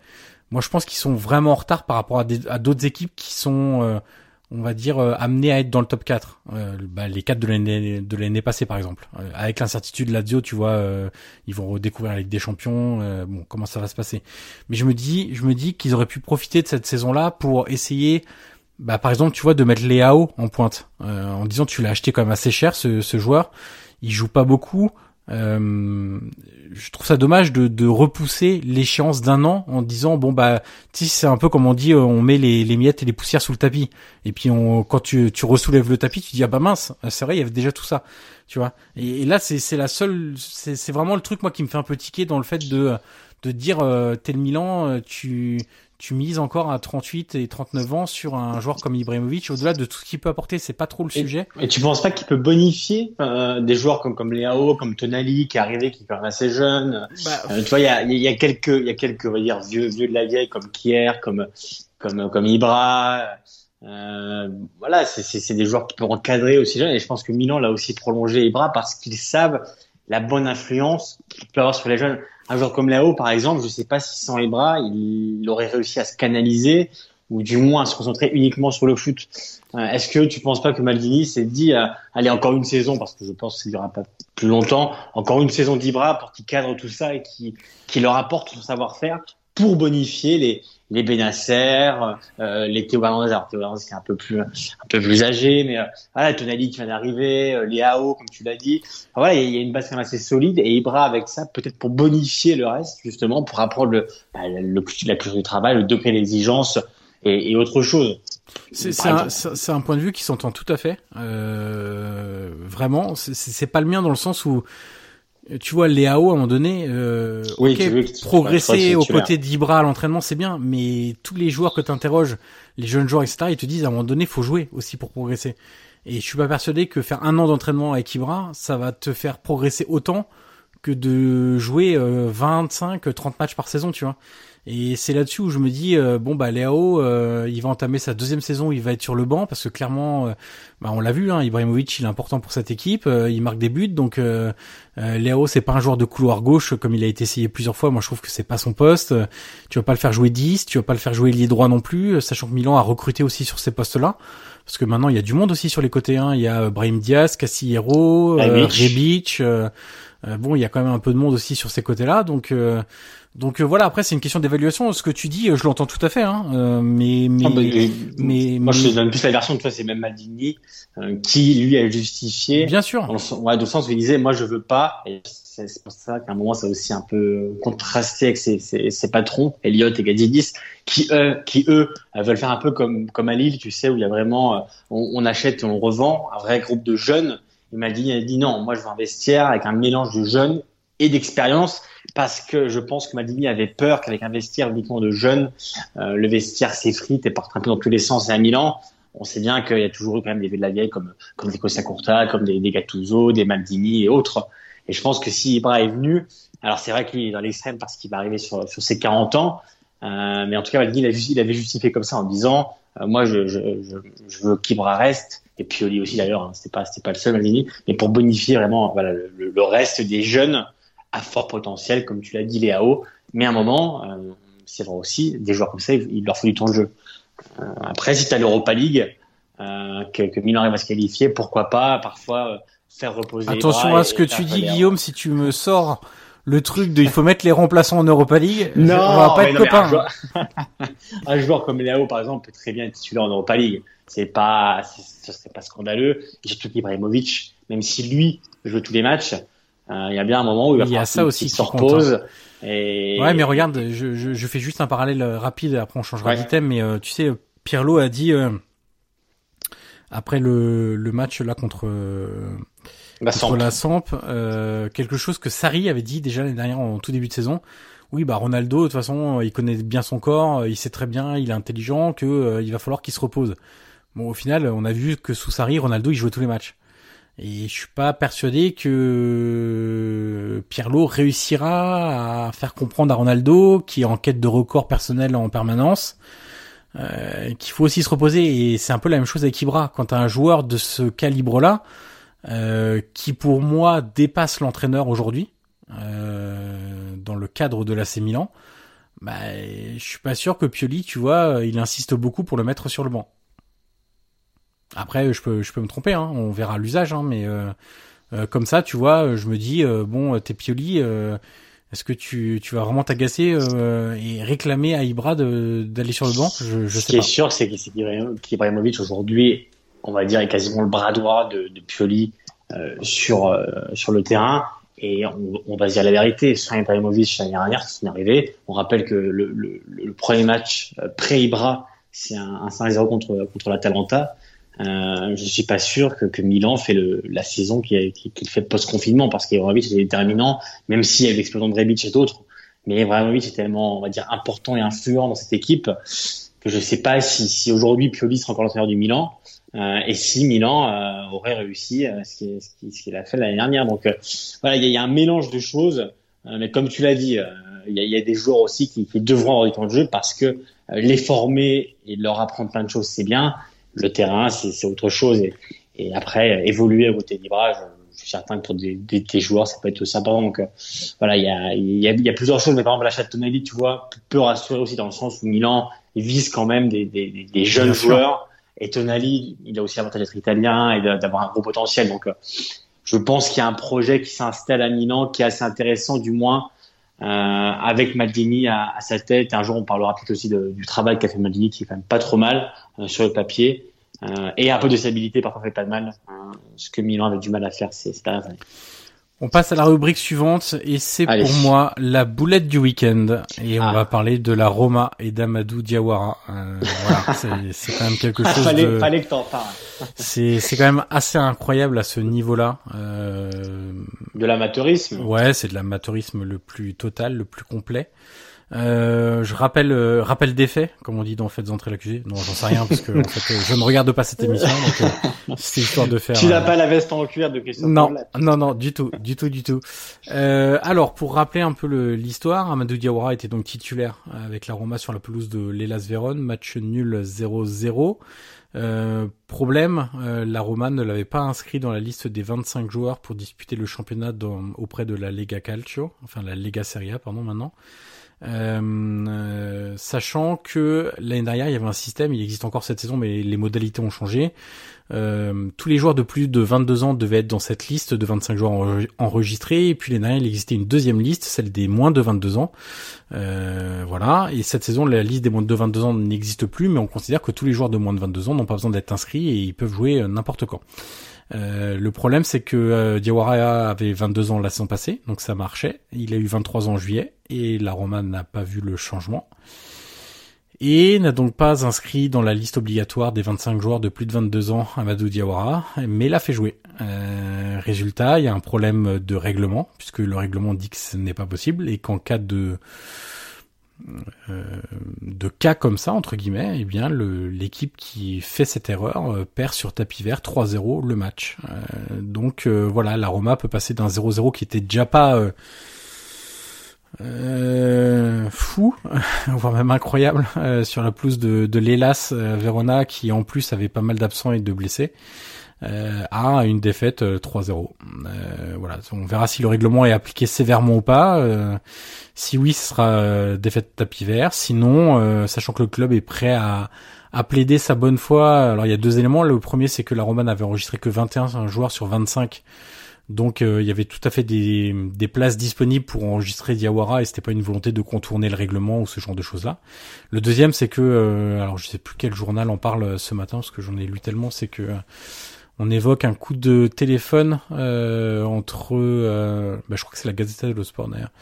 [SPEAKER 3] Moi, je pense qu'ils sont vraiment en retard par rapport à, d'autres équipes qui sont, euh, on va dire, euh, amenées à être dans le top 4. Bah, les quatre de l'année de l'année passée, par exemple. avec l'incertitude Lazio, tu vois, ils vont redécouvrir la Ligue des Champions. bon, comment ça va se passer? Mais je me dis, je me dis qu'ils auraient pu profiter de cette saison-là pour essayer bah par exemple tu vois de mettre Léao en pointe euh, en disant tu l'as acheté quand même assez cher ce, ce joueur. Il joue pas beaucoup. Euh, je trouve ça dommage de, de repousser l'échéance d'un an en disant bon bah tu c'est un peu comme on dit euh, on met les, les, miettes et les poussières sous le tapis. Et puis on quand tu, tu ressoulèves le tapis tu dis ah bah mince c'est vrai il y avait déjà tout ça tu vois. Et, là c'est c'est la seule c'est vraiment le truc moi qui me fait un peu tiquer dans le fait de de dire euh, tel Milan tu tu mises encore à 38 et 39 ans sur un joueur comme Ibrahimovic, au-delà de tout ce qu'il peut apporter, c'est pas trop le sujet.
[SPEAKER 4] Et tu penses pas qu'il peut bonifier euh, des joueurs comme comme Léao, comme Tonali qui est arrivé, qui est quand même assez jeune? Bah, euh, tu vois, il y a, y a quelques il y a quelques on va dire vieux vieux de la vieille comme Kier, comme comme comme Ibra. Euh, voilà, c'est des joueurs qui peuvent encadrer aussi jeunes et je pense que Milan l'a aussi prolongé Ibra parce qu'ils savent la bonne influence qu'il peut avoir sur les jeunes. Un joueur comme Léo, par exemple, je ne sais pas si sans les bras, il, aurait réussi à se canaliser ou du moins à se concentrer uniquement sur le foot. Euh, est-ce que tu penses pas que Maldini s'est dit, euh, allez, encore une saison, parce que je pense qu'il n'y aura pas plus longtemps, encore une saison d'Ibra pour qu'il cadre tout ça et qu'il leur apporte son savoir-faire pour bonifier les, les Benacer, euh, les Théo Hernandez, alors Théo Hernandez qui est un peu plus un peu plus âgé, mais euh, voilà, Tonali qui vient d'arriver, euh, Léao comme tu l'as dit. voilà, il y, a une base quand même assez solide et Ibra avec ça peut-être pour bonifier le reste justement pour apprendre le, bah, le, la culture du travail, le degré d'exigence et, et autre chose.
[SPEAKER 3] C'est un, un, point de vue qui s'entend tout à fait. Euh, vraiment, c'est pas le mien dans le sens où tu vois, Léao, à un moment donné, euh,
[SPEAKER 4] oui,
[SPEAKER 3] progresser aux côtés d'Ibra à l'entraînement, c'est bien, mais tous les joueurs que tu interroges, les jeunes joueurs, etc., ils te disent à un moment donné, faut jouer aussi pour progresser. Et je suis pas persuadé que faire un an d'entraînement avec Ibra, ça va te faire progresser autant que de jouer 25, euh, 30 matchs par saison, tu vois. Et c'est là-dessus où je me dis euh, bon bah Léo, euh, il va entamer sa deuxième saison, il va être sur le banc parce que clairement, euh, bah, on l'a vu, hein, Ibrahimovic il est important pour cette équipe, il marque des buts, donc Léo c'est pas un joueur de couloir gauche comme il a été essayé plusieurs fois. Moi je trouve que c'est pas son poste. Tu vas pas le faire jouer 10, tu vas pas le faire jouer lié droit non plus, sachant que Milan a recruté aussi sur ces postes-là. Parce que maintenant il y a du monde aussi sur les côtés. Hein. Il y a Brahim Diaz, Casillero, Rebic. bon, il y a quand même un peu de monde aussi sur ces côtés-là, donc donc euh, voilà, après c'est une question d'évaluation. Ce que tu dis, euh, je l'entends tout à fait, hein, euh, mais mais, ah, bah,
[SPEAKER 4] mais, moi je te donne plus la version. de toi, c'est même Maldini qui lui a justifié.
[SPEAKER 3] Bien sûr.
[SPEAKER 4] Dans ouais, le sens où il disait, moi je veux pas. Et c'est pour ça qu'à un moment ça a aussi un peu contrasté avec ses, ses, ses patrons, Elliott et Gadzidis, qui eux, qui eux veulent faire un peu comme comme à Lille, tu sais, où il y a vraiment, on, on achète et on revend, un vrai groupe de jeunes. Et Maldini a dit non, moi je veux investir avec un mélange de jeunes et d'expérience parce que je pense que Maldini avait peur qu'avec un vestiaire uniquement de jeunes, euh, le vestiaire s'effrite et parte un peu dans tous les sens. Et à Milan, on sait bien qu'il y a toujours eu quand même des vieux de la vieille comme comme des Costa Curta, comme des, des Gattuso, des Maldini et autres. Et je pense que si Ibra est venu, alors c'est vrai qu'il est dans l'extrême parce qu'il va arriver sur, sur ses 40 ans, euh, mais en tout cas Maldini il, il, avait justifié comme ça en disant euh, moi je, je, je, je veux qu'Ibra reste et Pioli aussi d'ailleurs, hein, c'était pas c'était pas le seul Maldini, mais pour bonifier vraiment voilà le, le reste des jeunes à fort potentiel, comme tu l'as dit, Léao. Mais à un moment, euh, c'est vrai aussi, des joueurs comme ça, il leur faut du temps de jeu. Euh, après, si tu as l'Europa League, euh, que, que, Milan arrive à se qualifier, pourquoi pas parfois faire reposer.
[SPEAKER 3] Attention à ce que tu dis, Guillaume, si tu me sors le truc de il faut mettre les remplaçants en Europa League,
[SPEAKER 4] non, on va pas être copains. Un joueur, un joueur, comme Léao, par exemple, peut très bien être titulaire en Europa League. C'est pas, ce serait pas scandaleux. Et surtout qu'Ibrahimovic, même si lui joue tous les matchs, il y a bien un moment où il, va y a ça aussi qui repose. Et...
[SPEAKER 3] Ouais, mais regarde, je, je, je, fais juste un parallèle euh, rapide. Après, on changera d'item. Mais euh, tu sais, Pirlo a dit après le, le match là contre la contre la Samp, quelque chose que Sarri avait dit déjà l'année dernière en tout début de saison. Oui, bah Ronaldo, de toute façon, il connaît bien son corps, il sait très bien, il est intelligent, que il va falloir qu'il se repose. Bon, au final, on a vu que sous Sarri, Ronaldo, il jouait tous les matchs. Et je suis pas persuadé que Pirlo réussira à faire comprendre à Ronaldo, qui est en quête de record personnel en permanence, euh, qu'il faut aussi se reposer. Et c'est un peu la même chose avec Ibra. Quand t'as un joueur de ce calibre-là, euh, qui pour moi dépasse l'entraîneur aujourd'hui, euh, dans le cadre de l'AC Milan, bah, je suis pas sûr que Pioli, tu vois, il insiste beaucoup pour le mettre sur le banc. Après, je peux, je peux me tromper, hein, on verra l'usage, hein, mais euh, euh, comme ça, tu vois, je me dis, euh, bon, t'es Pioli, est-ce que tu, tu vas vraiment t'agacer et réclamer à Ibra d'aller sur le banc? Je, je
[SPEAKER 4] Ce qui est sûr, c'est qu'Ibrahimovic aujourd'hui, on va dire, est quasiment le bras droit de, de Pioli sur, sur le terrain. Et on, on, va se dire la vérité, sans Ibrahimovic l'année dernière, c'est arrivé. On rappelle que le, le, le premier match pré-Ibra, c'est un, un 5-0 contre, contre l'Atalanta. Euh, je suis pas sûr que, que Milan fait le, la saison qu'il qu fait post-confinement parce qu'Ibrahimovic est déterminant, même s'il y a l'explosion de Rebic et d'autres. Mais Ibrahimovic est tellement, on va dire, important et influent dans cette équipe que je sais pas si, si aujourd'hui Pioli sera encore l'entraîneur du Milan euh, et si Milan euh, aurait réussi euh, ce qu'il ce qu'il a fait l'année dernière. Donc euh, voilà, il y, y, a un mélange de choses. mais comme tu l'as dit, il y, y, a des joueurs aussi qui, qui, devront avoir du temps de jeu parce que les former et leur apprendre plein de choses, c'est bien le terrain, c'est autre chose. Et, et, après, évoluer à côté d'Ibra, je, suis certain que pour des, des, des, joueurs, ça peut être aussi important. Donc euh, voilà, il y a, y, a, y a, plusieurs choses. Mais par exemple, l'achat de Tonali, tu vois, peut rassurer aussi dans le sens où Milan vise quand même des, des, des jeunes joueurs. Et Tonali, il a aussi l'avantage d'être italien et d'avoir un gros potentiel. Donc, euh, je pense qu'il y a un projet qui s'installe à Milan qui est assez intéressant, du moins euh, avec Maldini à, à, sa tête. Un jour, on parlera peut-être aussi de, du travail qu'a fait Maldini, qui est quand même pas trop mal euh, sur le papier. Euh, et un peu de stabilité, parfois fait pas de mal. Hein. ce que Milan avait du mal à faire c'est pas
[SPEAKER 3] on passe à la rubrique suivante et c'est pour moi la boulette du week-end et on ah. va parler de la Roma et d'Amadou Diawara. Euh, voilà, c'est quand même quelque chose
[SPEAKER 4] fallait,
[SPEAKER 3] de.
[SPEAKER 4] Fallait que t'en parles.
[SPEAKER 3] C'est c'est quand même assez incroyable à ce niveau-là.
[SPEAKER 4] Euh... De l'amateurisme.
[SPEAKER 3] Ouais, c'est de l'amateurisme le plus total, le plus complet. Euh, je rappelle, euh, rappelle des faits, comme on dit dans Faites entrer l'accusé. Non, j'en sais rien parce que en fait, je ne regarde pas cette émission, donc euh, c'est histoire de faire.
[SPEAKER 4] Tu n'as pas la veste en cuir de Christophe
[SPEAKER 3] Non, non, non, du tout, du tout, du tout. alors, pour rappeler un peu l'histoire, Amadou Diawara était donc titulaire avec la Roma sur la pelouse de l'Elas Vérone, match nul 0-0. Euh, problème, euh, la Roma ne l'avait pas inscrit dans la liste des 25 joueurs pour disputer le championnat auprès de la Lega Calcio, enfin la Lega Serie A, pardon, maintenant. Euh, euh, sachant que l'année dernière il y avait un système, il existe encore cette saison, mais les modalités ont changé. Euh, tous les joueurs de plus de 22 ans devaient être dans cette liste de 25 joueurs enregistrés, et puis l'année dernière il existait une deuxième liste, celle des moins de 22 ans. Voilà, et cette saison la liste des moins de 22 ans n'existe plus, mais on considère que tous les joueurs de moins de 22 ans n'ont pas besoin d'être inscrits et ils peuvent jouer n'importe quand. Euh, le problème, c'est que euh, Diawara avait 22 ans la saison passée, donc ça marchait. Il a eu 23 ans en juillet, et la Roma n'a pas vu le changement. Et n'a donc pas inscrit dans la liste obligatoire des 25 joueurs de plus de 22 ans Amadou Diawara, mais l'a fait jouer. Euh, résultat, il y a un problème de règlement, puisque le règlement dit que ce n'est pas possible, et qu'en cas de de cas comme ça entre guillemets, eh bien l'équipe qui fait cette erreur euh, perd sur tapis vert 3-0 le match. Euh, donc voilà, la Roma peut passer d'un 0-0 qui était déjà pas fou, voire même incroyable, sur la pelouse de, de l'Elas Verona qui en plus avait pas mal d'absents et de blessés. Euh, à une défaite 3-0. voilà, on verra si le règlement est appliqué sévèrement ou pas. Si oui, ce sera euh, défaite tapis vert. Sinon, euh, sachant que le club est prêt à, à plaider sa bonne foi, alors il y a deux éléments. Le premier, c'est que la Roma n'avait enregistré que 21 joueurs sur 25. Donc euh, il y avait tout à fait des, des places disponibles pour enregistrer Diawara et c'était pas une volonté de contourner le règlement ou ce genre de choses-là. Le deuxième, c'est que, alors je sais plus quel journal en parle ce matin parce que j'en ai lu tellement, c'est que on évoque un coup de téléphone euh, entre, euh, bah, je crois que c'est la Gazzetta dello Sport d'ailleurs,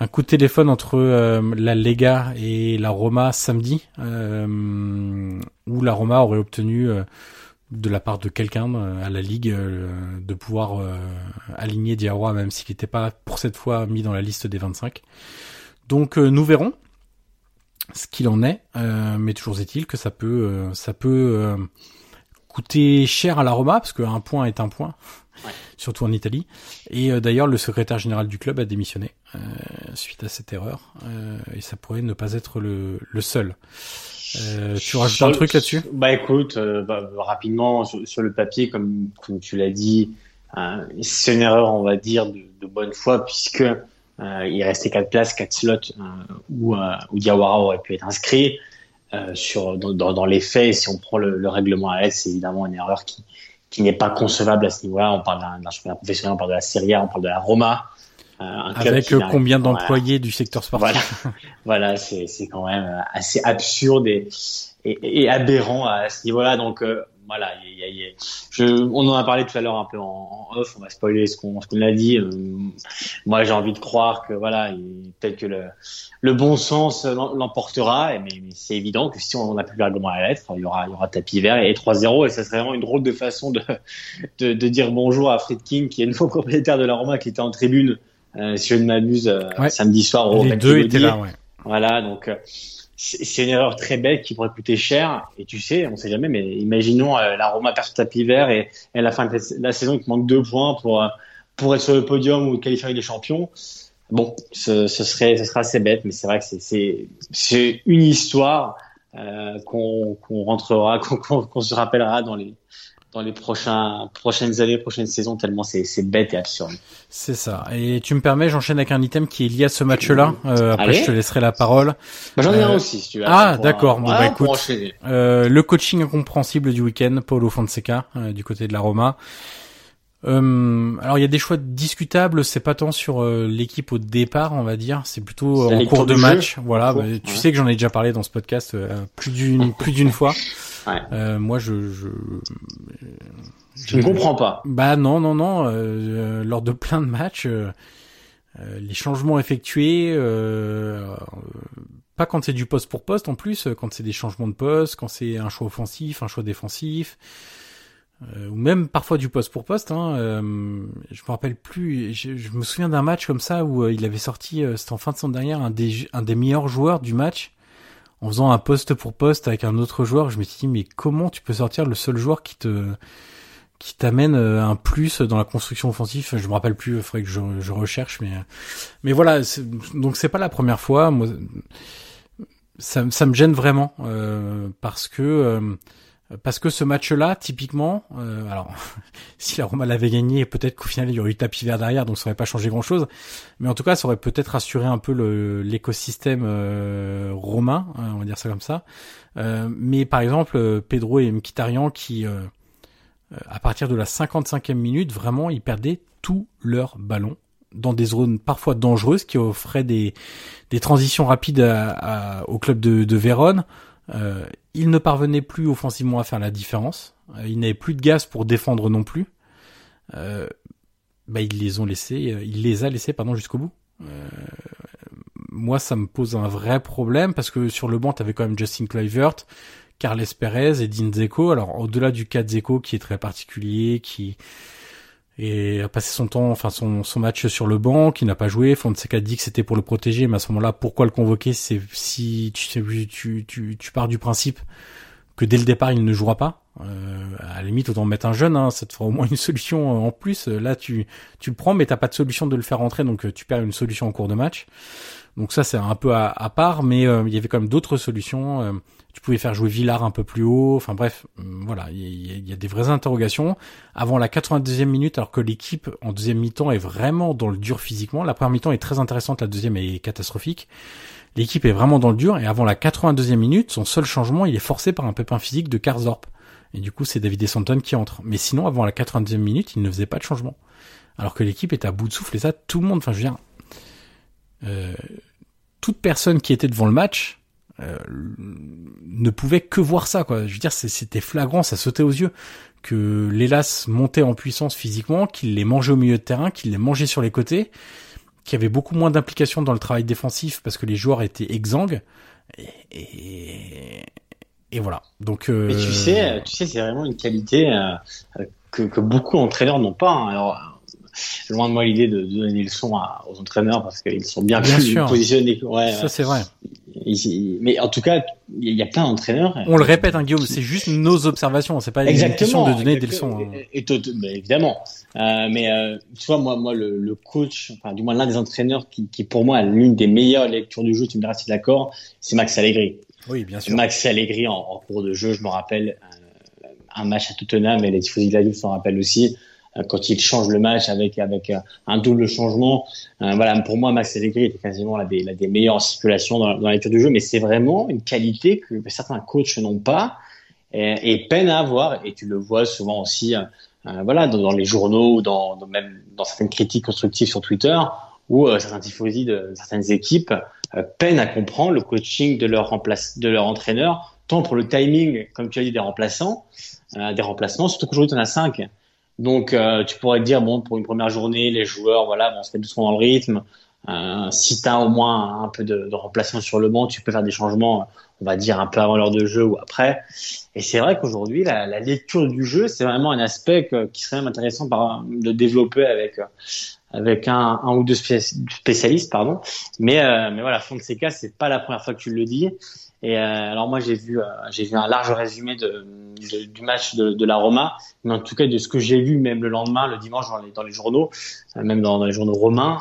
[SPEAKER 3] un coup de téléphone entre euh, la Lega et la Roma samedi, où la Roma aurait obtenu de la part de quelqu'un à la Ligue de pouvoir aligner Diawara même s'il n'était pas pour cette fois mis dans la liste des 25. Donc nous verrons ce qu'il en est, mais toujours est-il que ça peut, ça peut coûté cher à la Roma parce qu'un point est un point, surtout en Italie. Et euh, d'ailleurs, le secrétaire général du club a démissionné euh, suite à cette erreur, euh, et ça pourrait ne pas être le, le seul. tu rajoutes un truc là-dessus?
[SPEAKER 4] Bah écoute, bah, rapidement sur, le papier, comme, comme tu l'as dit, c'est une erreur, on va dire, de, de bonne foi puisque il restait quatre places, quatre slots où, où Diawara aurait pu être inscrit. Euh, sur, dans, dans, les faits, si on prend le, le règlement à l'aise, c'est évidemment une erreur qui, qui n'est pas concevable à ce niveau-là. On parle d'un championnat professionnel, on parle de la Serie A, on parle de la Roma.
[SPEAKER 3] Euh, Avec combien d'employés du secteur sportif
[SPEAKER 4] Voilà, voilà c'est quand même assez absurde et, et, et, aberrant à ce niveau-là. Donc, euh, voilà, je, on en a parlé tout à l'heure un peu en, off, on va spoiler ce qu'on a dit. Euh, moi, j'ai envie de croire que voilà, peut-être que le, le bon sens l'emportera, mais, mais c'est évident que si on n'a plus le règlement à la lettre, il y aura, il y aura tapis vert et 3-0, et ça serait vraiment une drôle de façon de, de, de dire bonjour à Fred King, qui est nouveau propriétaire de la Roma, qui était en tribune, euh, si je ne m'abuse, euh, samedi soir au
[SPEAKER 3] Les deux étaient là, ouais.
[SPEAKER 4] Voilà, donc c'est une erreur très belle qui pourrait coûter cher. Et tu sais, on sait jamais, mais imaginons euh, la Roma perd tapis vert et, à la fin de la saison, il te manque deux points pour, euh, pour être sur le podium ou qualifier des champions. Bon, ce, ce, serait, ce sera assez bête, mais c'est vrai que c'est une histoire euh, qu'on rentrera, qu'on se rappellera dans les, dans les prochains, prochaines années, prochaines saisons, tellement c'est, bête et absurde.
[SPEAKER 3] C'est ça. Et tu me permets, j'enchaîne avec un item qui est lié à ce match-là. Euh, après, je te laisserai la parole.
[SPEAKER 4] Bah, j'en ai un euh, aussi, si tu veux.
[SPEAKER 3] Ah, d'accord. Bon, bah, écoute, euh, le coaching incompréhensible du week-end, Paulo Fonseca, euh, du côté de la Roma. Euh, alors il y a des choix discutables, c'est pas tant sur l'équipe au départ, on va dire, c'est plutôt en cours de match. Voilà, bah, tu sais que j'en ai déjà parlé dans ce podcast plus d'une plus d'une fois. Euh, moi, je, je,
[SPEAKER 4] je, ne comprends pas.
[SPEAKER 3] Bah non, non, non. Euh, lors de plein de matchs, euh, euh les changements effectués, euh, pas quand c'est du poste pour poste en plus, quand c'est des changements de poste, quand c'est un choix offensif, un choix défensif. euh, ou même parfois du poste pour poste. Hein, euh, je me rappelle plus. Je, me souviens d'un match comme ça où euh, il avait sorti, c'était en fin de son dernière, un des, un des meilleurs joueurs du match en faisant un poste pour poste avec un autre joueur. Je me suis dit mais comment tu peux sortir le seul joueur qui te qui t'amène un plus dans la construction offensive? Je me rappelle plus, il faudrait que je, recherche, mais mais voilà. Donc c'est pas la première fois. Moi, ça, ça me gêne vraiment parce que parce que ce match-là, typiquement, euh, alors si la Roma l'avait gagné, peut-être qu'au final il y aurait eu tapis vert derrière, donc ça aurait pas changé grand-chose. Mais en tout cas, ça aurait peut-être assuré un peu l'écosystème euh, romain, hein, on va dire ça comme ça. Euh, mais par exemple, Pedro et Mkhitaryan qui, à partir de la 55e minute, vraiment, ils perdaient tous leurs ballons dans des zones parfois dangereuses qui offraient des, des transitions rapides au club de, de Vérone. Euh, il ne parvenait plus offensivement à faire la différence. Euh, il n'avait plus de gaz pour défendre non plus. Euh, bah, ils les ont laissés, euh, il les a laissés pardon jusqu'au bout. moi, ça me pose un vrai problème parce que sur le banc, t'avais quand même Justin Kluivert, Carles Perez et Dean Zeko. Alors au-delà du cas Zeko qui est très particulier, qui et a passé son temps, enfin son, son match sur le banc, qui n'a pas joué. Fonseca dit que c'était pour le protéger, mais à ce moment-là, pourquoi le convoquer? C'est si tu, tu, tu, tu pars du principe que dès le départ il ne jouera pas. Euh, à la limite, autant mettre un jeune, hein, ça te fera au moins une solution en plus. Là, tu, tu le prends, mais t'as pas de solution de le faire rentrer, donc tu perds une solution en cours de match. Donc ça, c'est un peu à, à part, mais euh, il y avait quand même d'autres solutions. Euh, tu pouvais faire jouer Villard un peu plus haut. Enfin bref, mm, voilà, il y, a des vraies interrogations. Avant la 92e minute, alors que l'équipe en deuxième mi-temps est vraiment dans le dur physiquement. La première mi-temps est très intéressante, la deuxième est catastrophique. L'équipe est vraiment dans le dur et avant la 82e minute, son seul changement, il est forcé par un pépin physique de Karsdorp. Et du coup, c'est David Santon qui entre. Mais sinon, avant la 92e minute, il ne faisait pas de changement. Alors que l'équipe est à bout de souffle et ça, tout le monde, enfin je veux dire, euh, toute personne qui était devant le match euh, ne pouvait que voir ça quoi. Je veux dire c'était flagrant, ça sautait aux yeux que l'Hélas montait en puissance physiquement, qu'il les mangeait au milieu de terrain, qu'il les mangeait sur les côtés, qu'il y avait beaucoup moins d'implication dans le travail défensif parce que les joueurs étaient exsangues et, voilà. Donc
[SPEAKER 4] euh... Mais tu sais, tu sais c'est vraiment une qualité euh, que, beaucoup d'entraîneurs n'ont pas. Hein. Loin de moi l'idée de, donner des leçons aux entraîneurs parce qu'ils sont bien,
[SPEAKER 3] bien
[SPEAKER 4] plus positionnés.
[SPEAKER 3] Ouais, ça c'est vrai.
[SPEAKER 4] Mais en tout cas, il y a plein d'entraîneurs.
[SPEAKER 3] On le répète, hein, Guillaume, c'est juste nos observations, c'est pas une question de donner des leçons. Hein.
[SPEAKER 4] Et, évidemment. Euh, mais euh, tu vois, moi, moi, le, le coach, enfin, du moins l'un des entraîneurs qui, qui pour moi a l'une des meilleures lectures du jeu, tu me diras si d'accord, c'est Max Allegri.
[SPEAKER 3] Oui, bien sûr.
[SPEAKER 4] Max Allegri en, en cours de jeu, je me rappelle euh, un match à Tottenham et les tifosi de la s'en rappellent aussi. Euh, quand il change le match avec avec euh, un double changement. Euh, voilà, pour moi, Max Allegri était quasiment la des, la des meilleures circulations dans, dans la lecture du jeu, mais c'est vraiment une qualité que certains coachs n'ont pas et, et peinent à avoir. Et tu le vois souvent aussi, voilà, dans, les journaux ou dans, dans, même dans certaines critiques constructives sur Twitter, où certains tifosi de certaines équipes peinent à comprendre le coaching de leur de leur entraîneur, tant pour le timing, comme tu as dit, des remplaçants, des remplacements, surtout qu'aujourd'hui tu en as cinq. Donc, euh, tu pourrais te dire, bon, pour une première journée, les joueurs, voilà, on se fait doucement dans le rythme. Euh, si tu as au moins un peu de, de, remplacement sur le banc, tu peux faire des changements, on va dire, un peu avant l'heure de jeu ou après. Et c'est vrai qu'aujourd'hui, la, la, lecture du jeu, c'est vraiment un aspect qui serait même intéressant par, de développer avec avec un, un ou deux spécialistes, pardon. Mais, euh, mais voilà, cas, c'est pas la première fois que tu le dis. Et euh, alors moi j'ai vu euh, j'ai vu un large résumé de, du match de, de, la Roma, mais en tout cas de ce que j'ai vu même le lendemain, le dimanche dans les, dans les journaux, euh, même dans, dans, les journaux romains.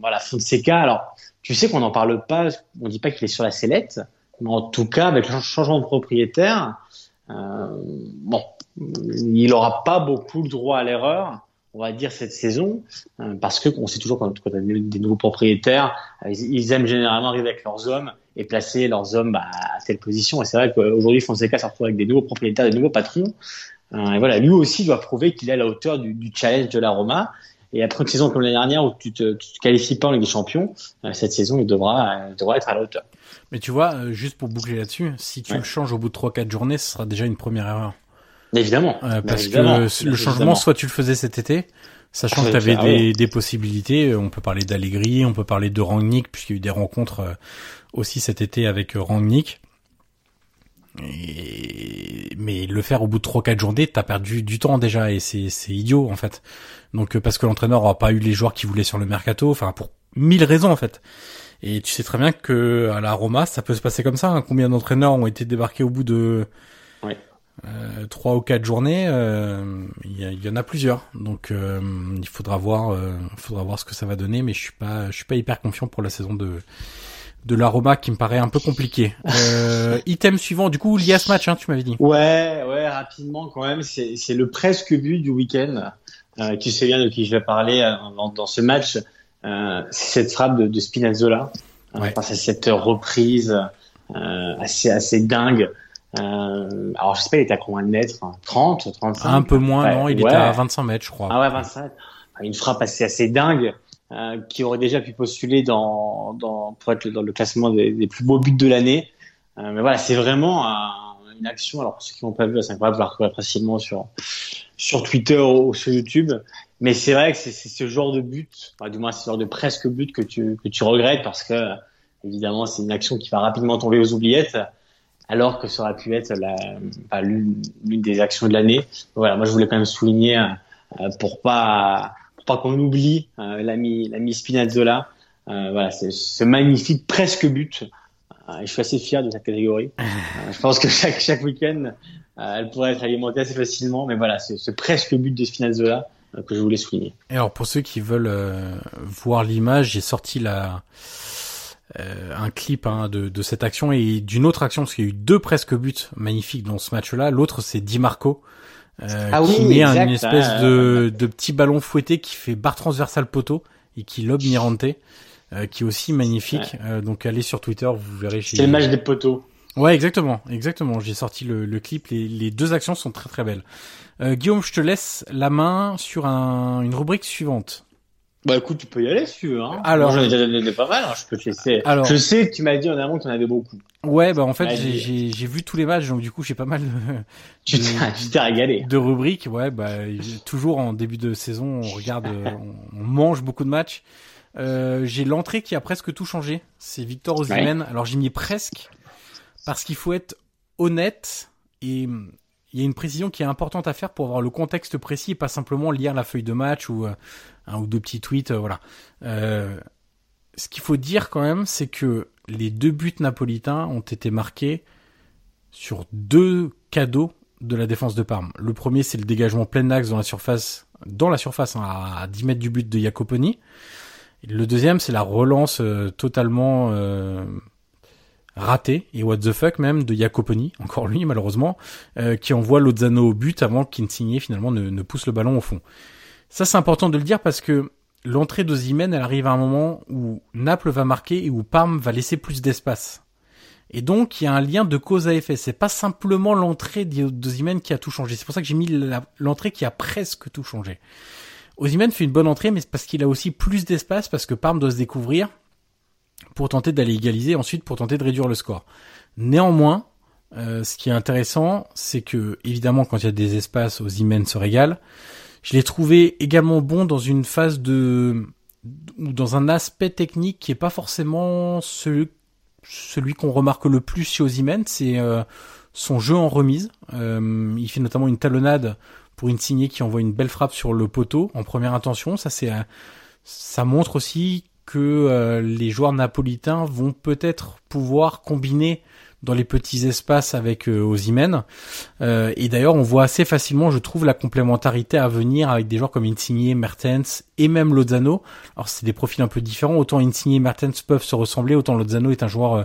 [SPEAKER 4] Voilà, Fonseca. Alors tu sais qu'on n'en parle pas, on dit pas qu'il est sur la sellette, mais en tout cas avec le changement de propriétaire, euh, bon, il aura pas beaucoup le droit à l'erreur on va dire cette saison, parce que on sait toujours quand, quand on a des nouveaux propriétaires, ils aiment généralement arriver avec leurs hommes et placer leurs hommes bah, à telle position. Et c'est vrai qu'aujourd'hui, Fonseca se retrouve avec des nouveaux propriétaires, des nouveaux patrons. Euh, et voilà, lui aussi doit prouver qu'il est à la hauteur du, du, challenge de la Roma. Et après une saison comme l'année dernière où tu te, tu te qualifies pas en Ligue des Champions, euh, cette saison, il devra, il devra être à la hauteur.
[SPEAKER 3] Mais tu vois, euh, juste pour boucler là-dessus, si tu le changes au bout de 3-4 journées, ce sera déjà une première erreur.
[SPEAKER 4] Évidemment.
[SPEAKER 3] Euh, parce évidemment. que le changement, soit tu le faisais cet été, Sachant que tu avais des, des, possibilités, on peut parler d'Allegri, on peut parler de Rangnick, puisqu'il y a eu des rencontres aussi cet été avec Rangnick. Et... Mais le faire au bout de 3-4 journées, t'as perdu du temps déjà et c'est c'est idiot en fait. Donc euh, parce que l'entraîneur aura pas eu les joueurs qu'il voulait sur le mercato, enfin pour mille raisons en fait. Et tu sais très bien que à la Roma, ça peut se passer comme ça. Hein. Combien d'entraîneurs ont été débarqués au bout de euh, trois ou quatre journées euh, Il y, en a plusieurs. Donc euh, il faudra voir, faudra voir ce que ça va donner. Mais je suis pas, je suis pas hyper confiant pour la saison de de la Roma qui me paraît un peu compliqué. item suivant, du coup, lié à ce match, hein, tu m'avais dit.
[SPEAKER 4] Ouais, ouais, rapidement quand même. C'est le presque but du week-end. tu sais bien de qui je vais parler dans, dans ce match. Euh, cette frappe de, de Spinazzola euh, ouais. cette reprise euh, assez assez dingue. Euh, alors je sais pas, il était à combien de mètres 30, 35
[SPEAKER 3] Un peu moins, non, il était à 25 mètres, je crois.
[SPEAKER 4] Ah ouais, 25. Une frappe assez assez dingue. Euh, qui aurait déjà pu postuler dans, dans pour être dans le classement des, des plus beaux buts de l'année. Euh, mais voilà, c'est vraiment une action. Alors pour ceux qui n'ont pas vu, c'est incroyable, vous la retrouver facilement sur sur Twitter ou sur YouTube. Mais c'est vrai que c'est ce genre de but, enfin, du moins ce genre de presque but que tu, que tu regrettes parce que, évidemment, c'est une action qui va rapidement tomber aux oubliettes, alors que ça aurait pu être l'une des actions de l'année. Voilà, moi je voulais quand même souligner euh, pour pas pour pas qu'on oublie euh, l'ami l'ami Spinazzola. Euh, voilà, c'est ce magnifique presque but. Euh, je suis assez fier de cette catégorie. je pense que chaque chaque week-end, elle pourrait être alimentée assez facilement, mais voilà, c'est ce presque but de Spinazzola euh, que je voulais souligner.
[SPEAKER 3] Et alors pour ceux qui veulent euh, voir l'image, j'ai sorti la euh, un clip hein, de, de, cette action et d'une autre action parce qu'il y a eu deux presque buts magnifiques dans ce match-là. L'autre c'est Di Marco euh, ah qui met une espèce ah, de, de petit ballon fouetté qui fait barre transversale poteau et qui lobe Mirante, euh, qui est aussi magnifique. donc allez sur Twitter, vous verrez.
[SPEAKER 4] C'est le match des poteaux.
[SPEAKER 3] Ouais, exactement, exactement. J'ai sorti le, le clip. Les, les, deux actions sont très très belles. Euh, Guillaume, je te laisse la main sur un, une rubrique suivante.
[SPEAKER 4] Bah écoute, tu peux y aller si tu veux. Hein. Alors, j'en ai déjà donné pas mal. Hein. Je peux te laisser. Alors, je sais que tu m'as dit en amont que tu en avais beaucoup.
[SPEAKER 3] Ouais, bah en fait, j'ai j'ai vu tous les matchs, donc du coup, j'ai pas mal. De,
[SPEAKER 4] tu t'es régalé.
[SPEAKER 3] De rubriques, ouais, bah toujours en début de saison, on regarde, on, mange beaucoup de matchs. Euh, j'ai l'entrée qui a presque tout changé. C'est Victor Osimhen. Alors j'ai mis presque parce qu'il faut être honnête et il y a une précision qui est importante à faire pour avoir le contexte précis et pas simplement lire la feuille de match ou euh, un ou deux petits tweets, euh, voilà. Euh, ce qu'il faut dire quand même, c'est que les deux buts napolitains ont été marqués sur deux cadeaux de la défense de Parme. Le premier, c'est le dégagement plein axe dans la surface, dans la surface hein, à 10 mètres du but de Jacoponi. Le deuxième, c'est la relance totalement raté et what the fuck même de Jacoponi, encore lui malheureusement, euh, qui envoie Lozano au but avant qu'Insigne finalement ne, pousse le ballon au fond. Ça c'est important de le dire parce que l'entrée de elle arrive à un moment où Naples va marquer et où Parme va laisser plus d'espace. Et donc il y a un lien de cause à effet. C'est pas simplement l'entrée d'Ozymen qui a tout changé. C'est pour ça que j'ai mis l'entrée qui a presque tout changé. Ozymen fait une bonne entrée, mais c'est parce qu'il a aussi plus d'espace parce que Parme doit se découvrir pour tenter d'aller égaliser, ensuite pour tenter de réduire le score. Néanmoins, euh, ce qui est intéressant, c'est que évidemment quand il y a des espaces, Imen se régale. Je l'ai trouvé également bon dans une phase de ou dans un aspect technique qui est pas forcément celui, celui qu'on remarque le plus chez Ozymen, c'est euh, son jeu en remise. Euh, il fait notamment une talonnade pour une signée qui envoie une belle frappe sur le poteau en première intention. Ça c'est ça montre aussi que euh, les joueurs napolitains vont peut-être pouvoir combiner dans les petits espaces avec euh, Euh, et d'ailleurs, on voit assez facilement, je trouve, la complémentarité à venir avec des joueurs comme Insigne, Mertens et même Lozano. Alors, c'est des profils un peu différents. Autant Insigne et Mertens peuvent se ressembler, autant Lozano est un joueur euh,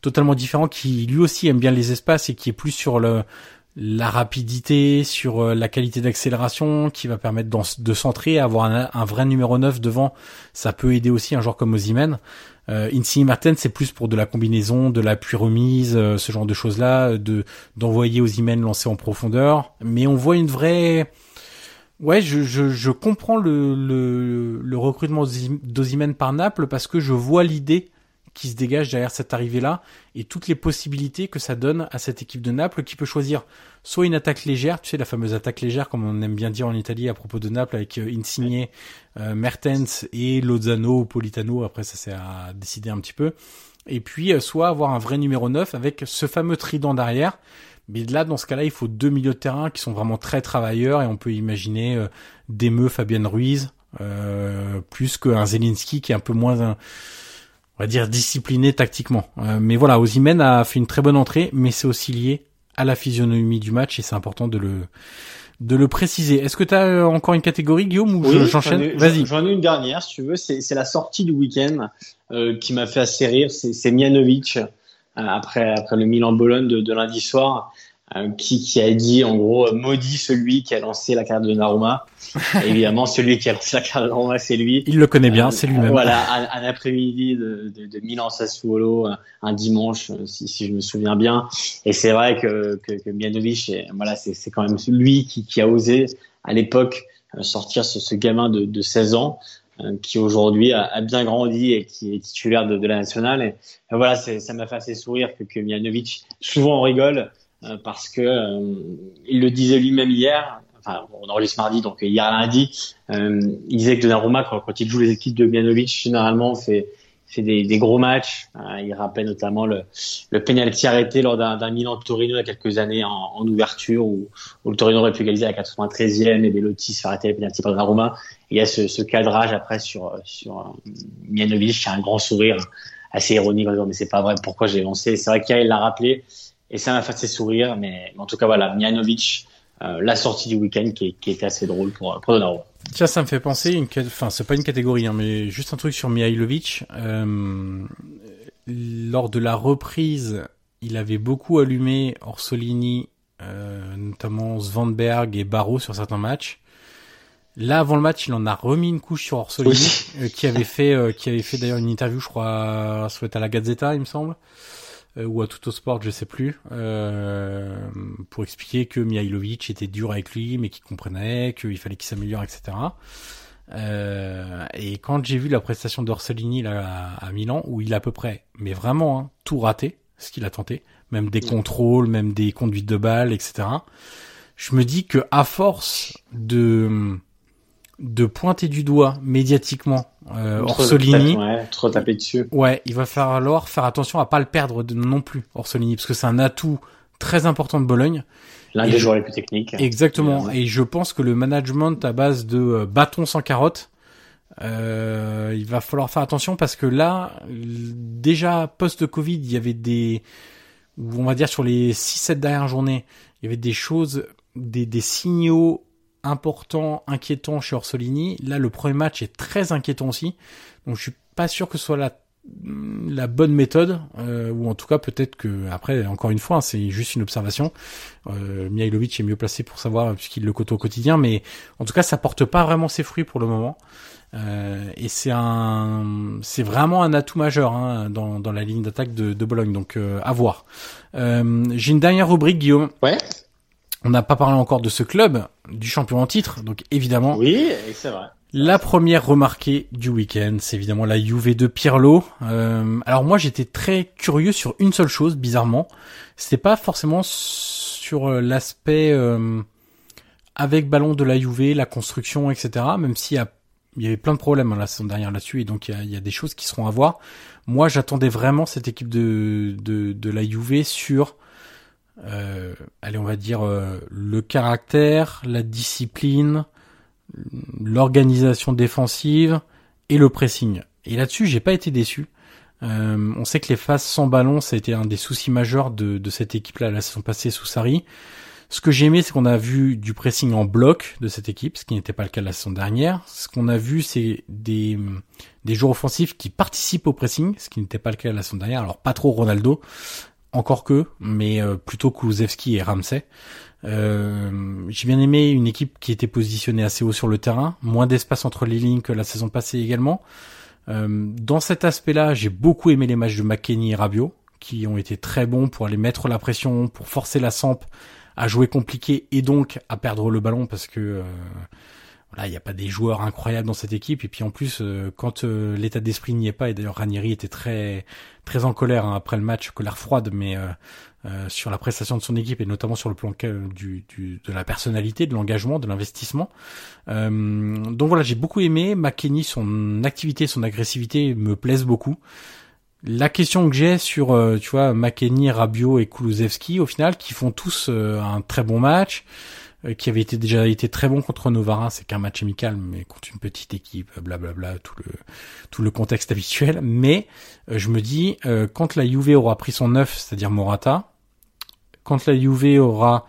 [SPEAKER 3] totalement différent qui lui aussi aime bien les espaces et qui est plus sur le la rapidité, sur euh, la qualité d'accélération qui va permettre de centrer, avoir un, vrai numéro 9 devant, ça peut aider aussi un joueur comme Ozymen. Euh, Insigne Martin, c'est plus pour de la combinaison, de l'appui remise, euh, ce genre de choses-là, de d'envoyer Ozymen lancer en profondeur. Mais on voit une vraie... Ouais, je, comprends le, recrutement d'Ozymen par Naples parce que je vois l'idée qui se dégage derrière cette arrivée-là et toutes les possibilités que ça donne à cette équipe de Naples qui peut choisir soit une attaque légère, tu sais la fameuse attaque légère comme on aime bien dire en Italie à propos de Naples avec euh, Insigne, euh, Mertens et Lozano ou Politano, après ça c'est à décider un petit peu. et puis euh, soit avoir un vrai numéro 9 avec ce fameux trident derrière. Mais là, dans ce cas-là, il faut deux milieux de terrain qui sont vraiment très travailleurs et on peut imaginer euh, Desmeux, Fabienne Ruiz, euh, plus qu'un Zelinski qui est un peu moins, on va dire, discipliné tactiquement. Euh, mais voilà, Ozymen a fait une très bonne entrée, mais c'est aussi lié à la physionomie du match et c'est important de le de le préciser. Est-ce que tu as euh, encore une catégorie, Guillaume, ou
[SPEAKER 4] oui,
[SPEAKER 3] j'enchaîne Vas-y.
[SPEAKER 4] J'en ai une dernière, si tu veux. C'est la sortie du week-end euh, qui m'a fait assez rire. C'est Mianovic, euh, après, après le Milan-Bologne de, de, lundi soir, qui, qui, a dit, en gros, maudit celui qui a lancé la carte de Naruma. évidemment, celui qui a lancé la carte de Naruma, c'est lui.
[SPEAKER 3] Il le connaît bien, c'est lui-même.
[SPEAKER 4] Voilà, un, un après-midi de, de, de Milan-Sassuolo, un dimanche, si, si, je me souviens bien. Et c'est vrai que, que, que Mianovic, voilà, c'est quand même lui qui, qui a osé, à l'époque, sortir ce, ce gamin de, de 16 ans qui aujourd'hui a, a, bien grandi et qui est titulaire de, de la nationale. Et, voilà, ça m'a fait assez sourire que, que Mianovic, souvent on rigole euh, parce que euh, il le disait lui-même hier. Enfin, on enregistre mardi, donc hier lundi, euh, il disait que Donnarumma, quand, quand il joue les équipes de Mianovic, généralement fait fait des, des, gros matchs. Euh, il rappelle notamment le, le penalty arrêté lors d'un Milan Torino il y a quelques années en, en ouverture où, où, le Torino aurait pu égaliser à la 93e et Belotti se fait arrêter le penalty par Donnarumma. il y a ce, ce, cadrage après sur sur euh, Mianovic un grand sourire assez ironique en disant mais c'est pas vrai pourquoi j'ai lancé? C'est vrai qu'il l'a rappelé et ça m'a fait assez sourire. Mais, en tout cas voilà Mianovic. Euh, la sortie du week-end qui, qui, était assez drôle pour, pour Donnarumma.
[SPEAKER 3] Tiens, ça me fait penser, une, enfin, c'est pas une catégorie, hein, mais juste un truc sur Mihailovic. Euh, lors de la reprise, il avait beaucoup allumé Orsolini, euh, notamment Svanberg et Barreau sur certains matchs. Là, avant le match, il en a remis une couche sur Orsolini, oui. euh, qui avait fait, euh, qui avait fait d'ailleurs une interview, je crois, soit à la Gazzetta, il me semble ou à Sport, je sais plus, euh, pour expliquer que Mihailovic était dur avec lui, mais qu'il comprenait, qu'il fallait qu'il s'améliore, etc. Euh, et quand j'ai vu la prestation d'Orsolini là à, à, Milan, où il a à peu près, mais vraiment hein, tout raté, ce qu'il a tenté, même des contrôles, même des conduites de balles, etc. Je me dis que à force de de pointer du doigt médiatiquement euh, Orsolini.
[SPEAKER 4] Ouais, trop taper dessus.
[SPEAKER 3] Ouais, il va falloir faire attention à pas le perdre non plus, Orsolini, parce que c'est un atout très important de Bologne.
[SPEAKER 4] L'un des joueurs les plus techniques.
[SPEAKER 3] Exactement. Et je pense que le management à base de euh, bâton sans carotte, euh, il va falloir faire attention parce que là, déjà post-Covid, il y avait des, on va dire sur les 6-7 dernières journées, il y avait des choses, des, des signaux important, inquiétant chez Orsolini. Là, le premier match est très inquiétant aussi. Donc, je suis pas sûr que ce soit la bonne méthode, euh, ou en tout cas peut-être que après encore une fois hein, c'est juste une observation. Euh, Mihailovic est mieux placé pour savoir puisqu'il le côtoie au quotidien, mais en tout cas ça porte pas vraiment ses fruits pour le moment. Euh, et c'est un, vraiment un atout majeur hein, dans, la ligne d'attaque de, de Bologne, donc euh, à voir. Euh, j'ai une dernière rubrique, Guillaume.
[SPEAKER 4] Ouais.
[SPEAKER 3] On n'a pas parlé encore de ce club, du champion en titre, donc évidemment.
[SPEAKER 4] Oui, c'est vrai.
[SPEAKER 3] La première remarquée du week-end, c'est évidemment la Juve de Pirlo. Euh, alors moi, j'étais très curieux sur une seule chose, bizarrement. C'était pas forcément sur euh, l'aspect euh, avec ballon de la Juve, la construction, etc. Même s'il y a il y avait plein de problèmes hein, la saison dernière là-dessus et donc il y, a, il y, a, des choses qui seront à voir. Moi, j'attendais vraiment cette équipe de, de, de la Juve sur euh, allez, on va dire euh, le caractère, la discipline, l'organisation défensive et le pressing. Et là-dessus, j'ai pas été déçu. Euh, on sait que les phases sans ballon, ça a été un des soucis majeurs de, de cette équipe-là la saison passée sous Sarri. Ce que j'ai aimé, c'est qu'on a vu du pressing en bloc de cette équipe, ce qui n'était pas le cas la saison dernière. Ce qu'on a vu, c'est des, des joueurs offensifs qui participent au pressing, ce qui n'était pas le cas la saison dernière. Alors pas trop Ronaldo, encore que, mais euh, plutôt Kulusevski et Ramsey. Euh, j'ai bien aimé une équipe qui était positionnée assez haut sur le terrain, moins d'espace entre les lignes que la saison passée également. Euh, dans cet aspect-là, j'ai beaucoup aimé les matchs de McKenny et Rabiot, qui ont été très bons pour aller mettre la pression, pour forcer la Samp à jouer compliqué et donc à perdre le ballon parce que voilà, il n'y a pas des joueurs incroyables dans cette équipe. Et puis en plus, euh, quand euh, l'état d'esprit n'y est pas, et d'ailleurs Ranieri était très très en colère hein, après le match, colère froide, mais euh, euh sur la prestation de son équipe et notamment sur le plan du, du de la personnalité, de l'engagement, de l'investissement. donc voilà, j'ai beaucoup aimé. McKenny, son activité, son agressivité me plaisent beaucoup. La question que j'ai sur, euh, tu vois, McKenny, Rabiot et Kulusevski, au final, qui font tous euh, un très bon match, euh, qui avait été déjà été très bon contre Novara, c'est qu'un match amical, mais contre une petite équipe, blablabla, tout le tout le contexte habituel. Mais je me dis, quand la Juve aura pris son neuf, c'est-à-dire Morata, quand la Juve aura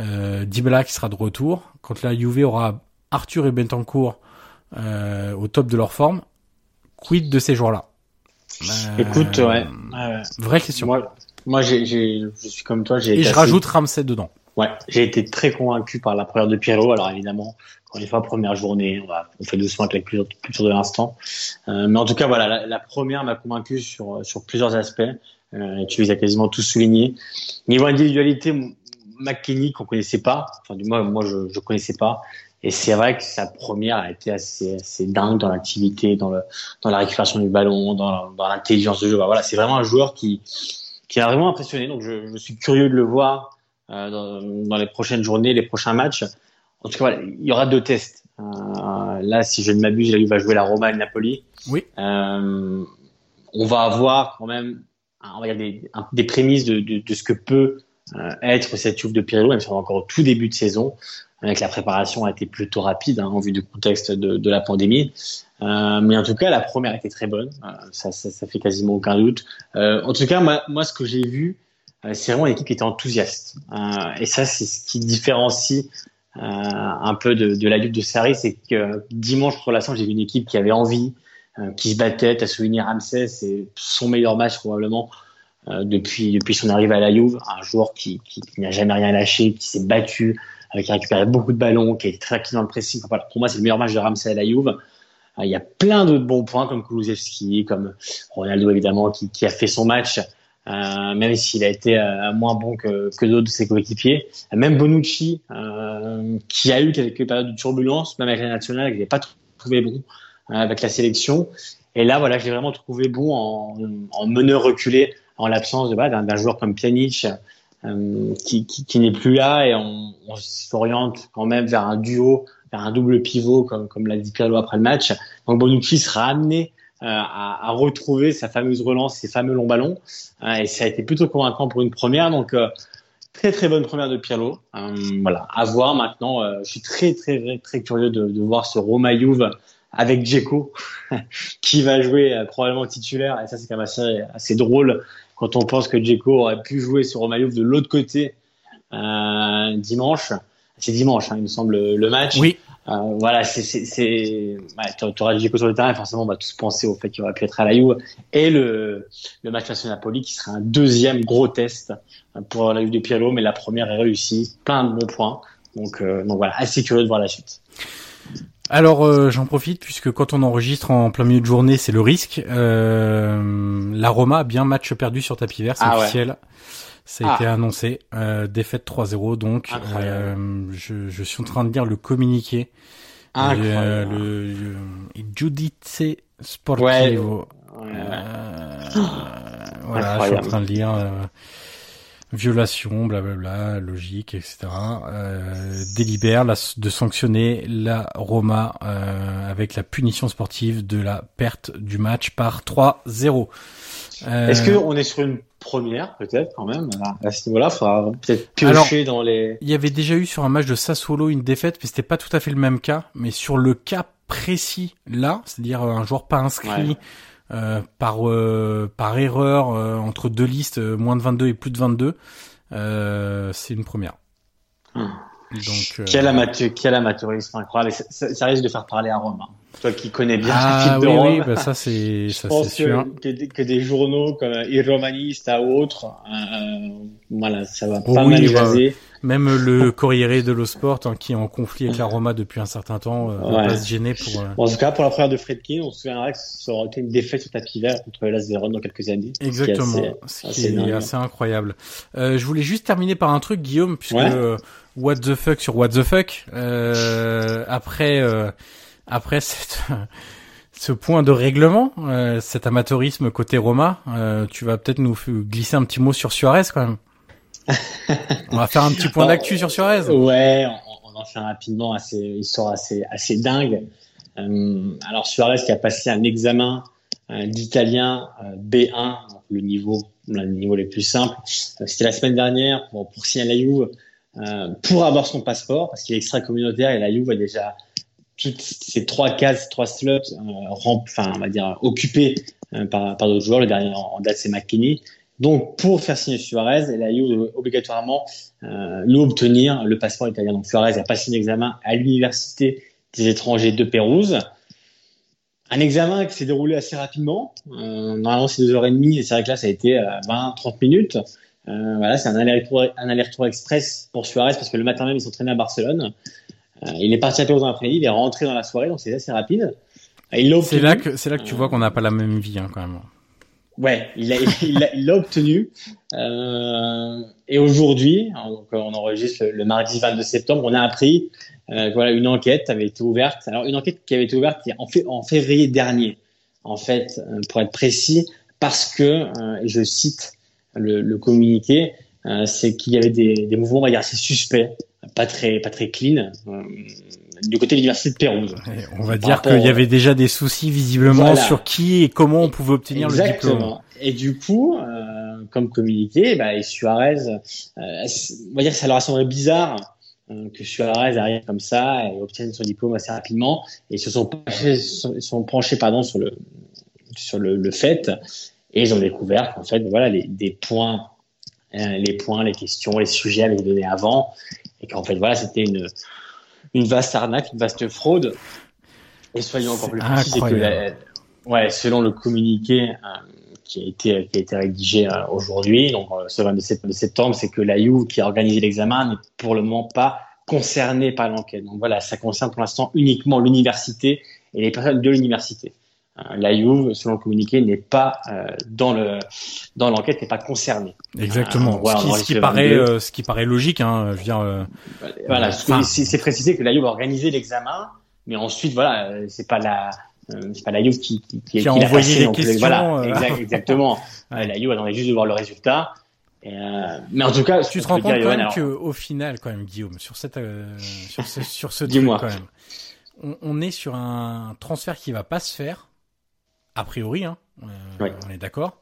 [SPEAKER 3] euh, Dybala qui sera de retour, quand la Juve aura Arthur et Bentancourt au top de leur forme, quid de ces joueurs-là?
[SPEAKER 4] Écoute, ouais.
[SPEAKER 3] Vraie question.
[SPEAKER 4] Moi, moi j'ai, je suis comme toi. J'ai
[SPEAKER 3] Et je rajoute Ramsey dedans.
[SPEAKER 4] Ouais, j'ai été très convaincu par la première de Pierrot. Alors évidemment, encore une fois, première journée, on, va, on fait doucement avec la culture, de l'instant. Euh, mais en tout cas, voilà, la, première m'a convaincu sur, sur plusieurs aspects. Euh, tu les as quasiment tous soulignés. Niveau individualité, McKinney qu'on connaissait pas, enfin du moins moi je, je connaissais pas. Et c'est vrai que sa première a été assez, assez dingue dans l'activité, dans, le, dans la récupération du ballon, dans, dans l'intelligence de jeu. Voilà, c'est vraiment un joueur qui, qui a vraiment impressionné. Donc je, je suis curieux de le voir euh, dans, dans, les prochaines journées, les prochains matchs. En tout cas, voilà, il y aura deux tests. Euh, là, si je ne m'abuse, il va jouer la Roma et le Napoli.
[SPEAKER 3] Oui.
[SPEAKER 4] Euh, on va avoir quand même on va dire des, des prémices de, de, de, ce que peut euh, être cette Juve de Pirlo, même si on est encore au tout début de saison avec la préparation a été plutôt rapide hein, en vue du contexte de, de la pandémie. Euh, mais en tout cas, la première était très bonne. Euh, ça, ça, ça, fait quasiment aucun doute. Euh, en tout cas, moi, moi ce que j'ai vu, c'est vraiment une équipe qui était enthousiaste. Euh, et ça, c'est ce qui différencie un peu de, de la lutte de Sarri, c'est que dimanche pour l'instant, j'ai vu une équipe qui avait envie, qui se battait. T'as souligné Ramsey, c'est son meilleur match probablement. depuis depuis son arrivée à la Juve, un joueur qui, qui, qui n'a jamais rien lâché, qui s'est battu, euh, qui a récupéré beaucoup de ballons, qui a été très actif dans le pressing. Pour moi, c'est le meilleur match de Ramsey à la Juve. Euh, il y a plein d'autres bons points comme Kulusevski, comme Ronaldo évidemment, qui, qui a fait son match, euh, même s'il a été euh, moins bon que, que d'autres de ses coéquipiers. Même Bonucci, euh, qui a eu quelques périodes de turbulence, même avec la nationale, que j'ai pas trouvé bon avec la sélection. Et là, voilà, j'ai vraiment trouvé bon en, en meneur reculé, en l'absence de d'un joueur comme Pjanic, euh, qui, qui, qui n'est plus là et on, on s'oriente quand même vers un duo, vers un double pivot comme, comme l'a dit Pirlo après le match. Donc Bonucci sera amené euh, à, à, retrouver sa fameuse relance, ses fameux longs ballons euh, et ça a été plutôt convaincant pour une première. Donc euh, très très bonne première de Pirlo. Euh, voilà, à voir maintenant. je suis très très très curieux de, de voir ce Roma Juve avec Djeko qui va jouer probablement titulaire et ça c'est quand même assez, assez drôle quand on pense que Djeko aurait pu jouer sur Romayouf de l'autre côté euh, dimanche. C'est dimanche, hein, il me semble, le match.
[SPEAKER 3] Oui.
[SPEAKER 4] Euh, voilà, c'est, c'est, c'est... Ouais, tu auras Djeko sur le terrain, forcément, on va tous penser au fait qu'il aurait pu être à la Juve. Et le, le match face au Napoli, qui sera un deuxième gros test pour la Juve de Pirlo, mais la première est réussie, plein de bons points. Donc, euh, donc voilà, assez curieux de voir la suite.
[SPEAKER 3] Alors euh, j'en profite puisque quand on enregistre en plein milieu de journée, c'est le risque. Euh, la Roma a bien match perdu sur tapis vert, c'est ah officiel. Ouais. Ça a ah. été annoncé. Euh, défaite 3-0 donc. Euh, je, je, suis en train de lire le communiqué. Euh, le, le Giudice Sportivo. Ouais. Ouais. voilà, je suis en train de lire violation, blablabla, logique, etc. Euh, délibère la, de sanctionner la Roma euh, avec la punition sportive de la perte du match par 3-0.
[SPEAKER 4] Euh, Est-ce qu'on est sur une première peut-être quand même? À ce niveau-là faudra peut-être piocher Alors, dans les
[SPEAKER 3] il y avait déjà eu sur un match de Sassuolo une défaite mais c'était pas tout à fait le même cas mais sur le cas précis là c'est-à-dire un joueur pas inscrit ouais. Euh, par euh, par erreur euh, entre deux listes moins de 22 et plus de 22 c'est une première.
[SPEAKER 4] Hum. donc quel, amateur, quel amateurisme incroyable. Ça, ça, risque de faire parler à Rome hein. toi qui connais bien
[SPEAKER 3] ah,
[SPEAKER 4] de
[SPEAKER 3] oui, oui bah ça c'est ça c'est sûr.
[SPEAKER 4] que, que, que, des journaux comme Il Romanista ou autres voilà ça va pas oui, mal jaser
[SPEAKER 3] même le Corriere dello Sport, hein, qui est en conflit avec la Roma depuis un certain temps, euh, ouais. va se gêner pour. Euh...
[SPEAKER 4] Bon, en tout cas, pour la première de Fredkin, on se souviendra que ça aurait été une défaite sur tapis vert contre Las Véron dans quelques années.
[SPEAKER 3] Exactement, ce qui est assez, assez, assez incroyable. Euh, je voulais juste terminer par un truc, Guillaume, puisque ouais. euh, What the fuck sur What the fuck. Euh, après, euh, après cette. ce point de règlement, cet amateurisme côté Roma, tu vas peut-être nous glisser un petit mot sur Suarez quand même. On va faire un petit point d'actu sur Suarez.
[SPEAKER 4] Ouais, on, on, en fait rapidement, assez, histoire assez, assez dingue. Euh, alors Suarez qui a passé un examen d'italien B1, le niveau, le niveau les plus simples. C'était la semaine dernière pour, pour signer à la Juve pour avoir son passeport, parce qu'il est extra-communautaire et la Juve a déjà toutes ces trois cases, trois slots, enfin, on va dire, occupés par, par d'autres joueurs. Le dernier en, date, c'est McKinney. Donc, pour faire signer Suarez, la Juve doit obligatoirement euh, lui obtenir le passeport italien. Donc, Suarez a passé un examen à l'université des étrangers de Pérouse. Un examen qui s'est déroulé assez rapidement. Euh, normalement, c'est deux heures et demie, et c'est vrai que là, ça a été 20, euh, 30 minutes. Euh, voilà, c'est un aller-retour, un aller-retour express pour Suarez parce que le matin même, il s'entraînait à Barcelone. Euh, il est parti à Pérouse dans l'après-midi, il est rentré dans la soirée, donc c'est assez rapide.
[SPEAKER 3] C'est là que c'est là que tu vois qu'on n'a pas la même vie hein, quand même.
[SPEAKER 4] Ouais, il l'a obtenu. Euh, et aujourd'hui, on enregistre le, mardi 22 septembre, on a appris euh, voilà une enquête avait été ouverte. Alors une enquête qui avait été ouverte en, février dernier, en fait, euh, pour être précis, parce que, euh, je cite le, le communiqué, euh, c'est qu'il y avait des, des mouvements, on va dire, assez suspects, pas très, pas très clean du côté de l'université de Pérouse.
[SPEAKER 3] On va dire qu'il y avait déjà des soucis visiblement sur qui et comment on pouvait obtenir le diplôme.
[SPEAKER 4] Et du coup, euh, comme communiqué, bah, et Suarez, euh, on va dire que ça leur a semblé bizarre euh, que Suarez arrive comme ça et obtienne son diplôme assez rapidement. Et ils se sont penchés, sont penchés pardon, sur le sur le, le fait et ils ont découvert qu'en fait, voilà, les, des points, les points, les questions, les sujets avaient été donnés avant et qu'en fait, voilà, c'était une une vaste arnaque, une vaste fraude. Et soyons encore plus précis, que ouais, selon le communiqué euh, qui a été qui a été rédigé euh, aujourd'hui, donc euh, ce 27 septembre, c'est que la You qui a organisé l'examen n'est pour le moment pas concerné par l'enquête. Donc voilà, ça concerne pour l'instant uniquement l'université et les personnes de l'université. La Juve, selon le communiqué, n'est pas dans le dans l'enquête, n'est pas concernée.
[SPEAKER 3] Exactement. ce, qui, paraît, ce qui paraît logique. Hein, je veux dire,
[SPEAKER 4] voilà, c'est précisé que la Juve a organisé l'examen, mais ensuite, voilà, c'est pas la euh, c'est pas la Juve qui, qui,
[SPEAKER 3] qui, qui a envoyé les questions.
[SPEAKER 4] Voilà, euh... exactement. ouais. La Juve attendait juste de voir le résultat. Et euh, mais en tout cas,
[SPEAKER 3] tu te rends compte quand même qu'au final, quand même, Guillaume, sur cette, euh, sur ce, sur ce truc, quand même, on, on, est sur un transfert qui va pas se faire, a priori, hein, ouais. on est d'accord,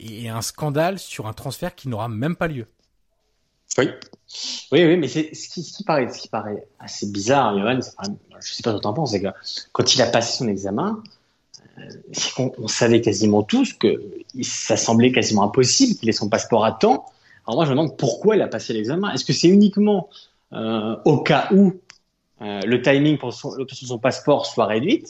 [SPEAKER 3] et un scandale sur un transfert qui n'aura même pas lieu.
[SPEAKER 4] Oui. Oui, oui, mais c'est ce qui, ce qui paraît, ce qui paraît assez bizarre, Johan. Je sais pas ce que t'en penses, c'est que quand il a passé son examen, euh, on, on, savait quasiment tous que ça semblait quasiment impossible qu'il ait son passeport à temps. Alors moi, je me demande pourquoi il a passé l'examen. Est-ce que c'est uniquement euh, au cas où euh, le timing pour son, son passeport soit réduit,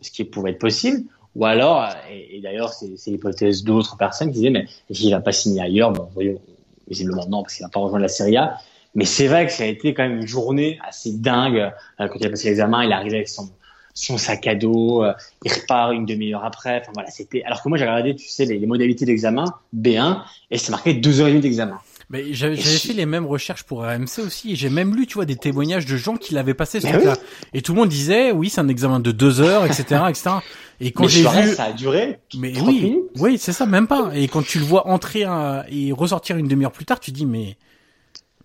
[SPEAKER 4] ce qui pouvait être possible, ou alors, et, d'ailleurs, c'est l'hypothèse d'autres personnes qui disaient, mais s'il va pas signer ailleurs, bon, voyons, visiblement non, parce qu'il n'a pas rejoint la Serie A. Mais c'est vrai que ça a été quand même une journée assez dingue. Euh, quand il a passé l'examen, il est arrivé avec son, son sac à dos, euh, il repart une demi-heure après. Enfin voilà, c'était. Alors que moi j'ai regardé, tu sais, les, les modalités d'examen B1 et c'est marqué deux heures et demie d'examen.
[SPEAKER 3] Mais j'avais fait les mêmes recherches pour RMC aussi et j'ai même lu, tu vois, des témoignages de gens qui l'avaient passé ce truc-là. Et tout le monde disait, oui, c'est un examen de deux heures, etc., etc.
[SPEAKER 4] Et quand j'ai vu, ça a duré.
[SPEAKER 3] Mais oui, minutes. oui, c'est ça, même pas. Et quand tu le vois entrer un... et ressortir une demi-heure plus tard, tu dis, mais.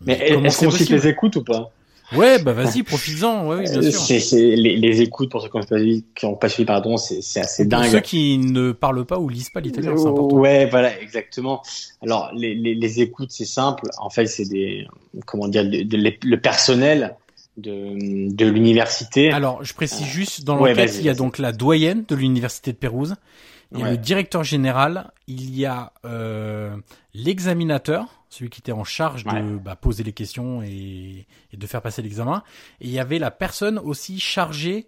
[SPEAKER 4] Mais, mais est-ce qu'on cite les écoutes ou pas?
[SPEAKER 3] Ouais, bah vas-y, profites-en. Ouais, oui, bien sûr.
[SPEAKER 4] C'est, c'est les, les, écoutes pour ceux qui n'ont pas suivi, qui ont pas suivi, pardon, c'est, c'est assez dingue.
[SPEAKER 3] Pour ceux qui ne parlent pas ou lisent pas l'italien, c'est important.
[SPEAKER 4] Ouais, voilà, exactement. Alors les, les, les écoutes, c'est simple. En fait, c'est des, comment dire, de, de, de, le personnel de, de l'université.
[SPEAKER 3] Alors, je précise juste dans l'enquête, ouais, il y a donc la doyenne de l'université de Pérouse. Et ouais. le directeur général, il y a euh, l'examinateur, celui qui était en charge de bah, poser les questions et, et de faire passer l'examen. Et il y avait la personne aussi chargée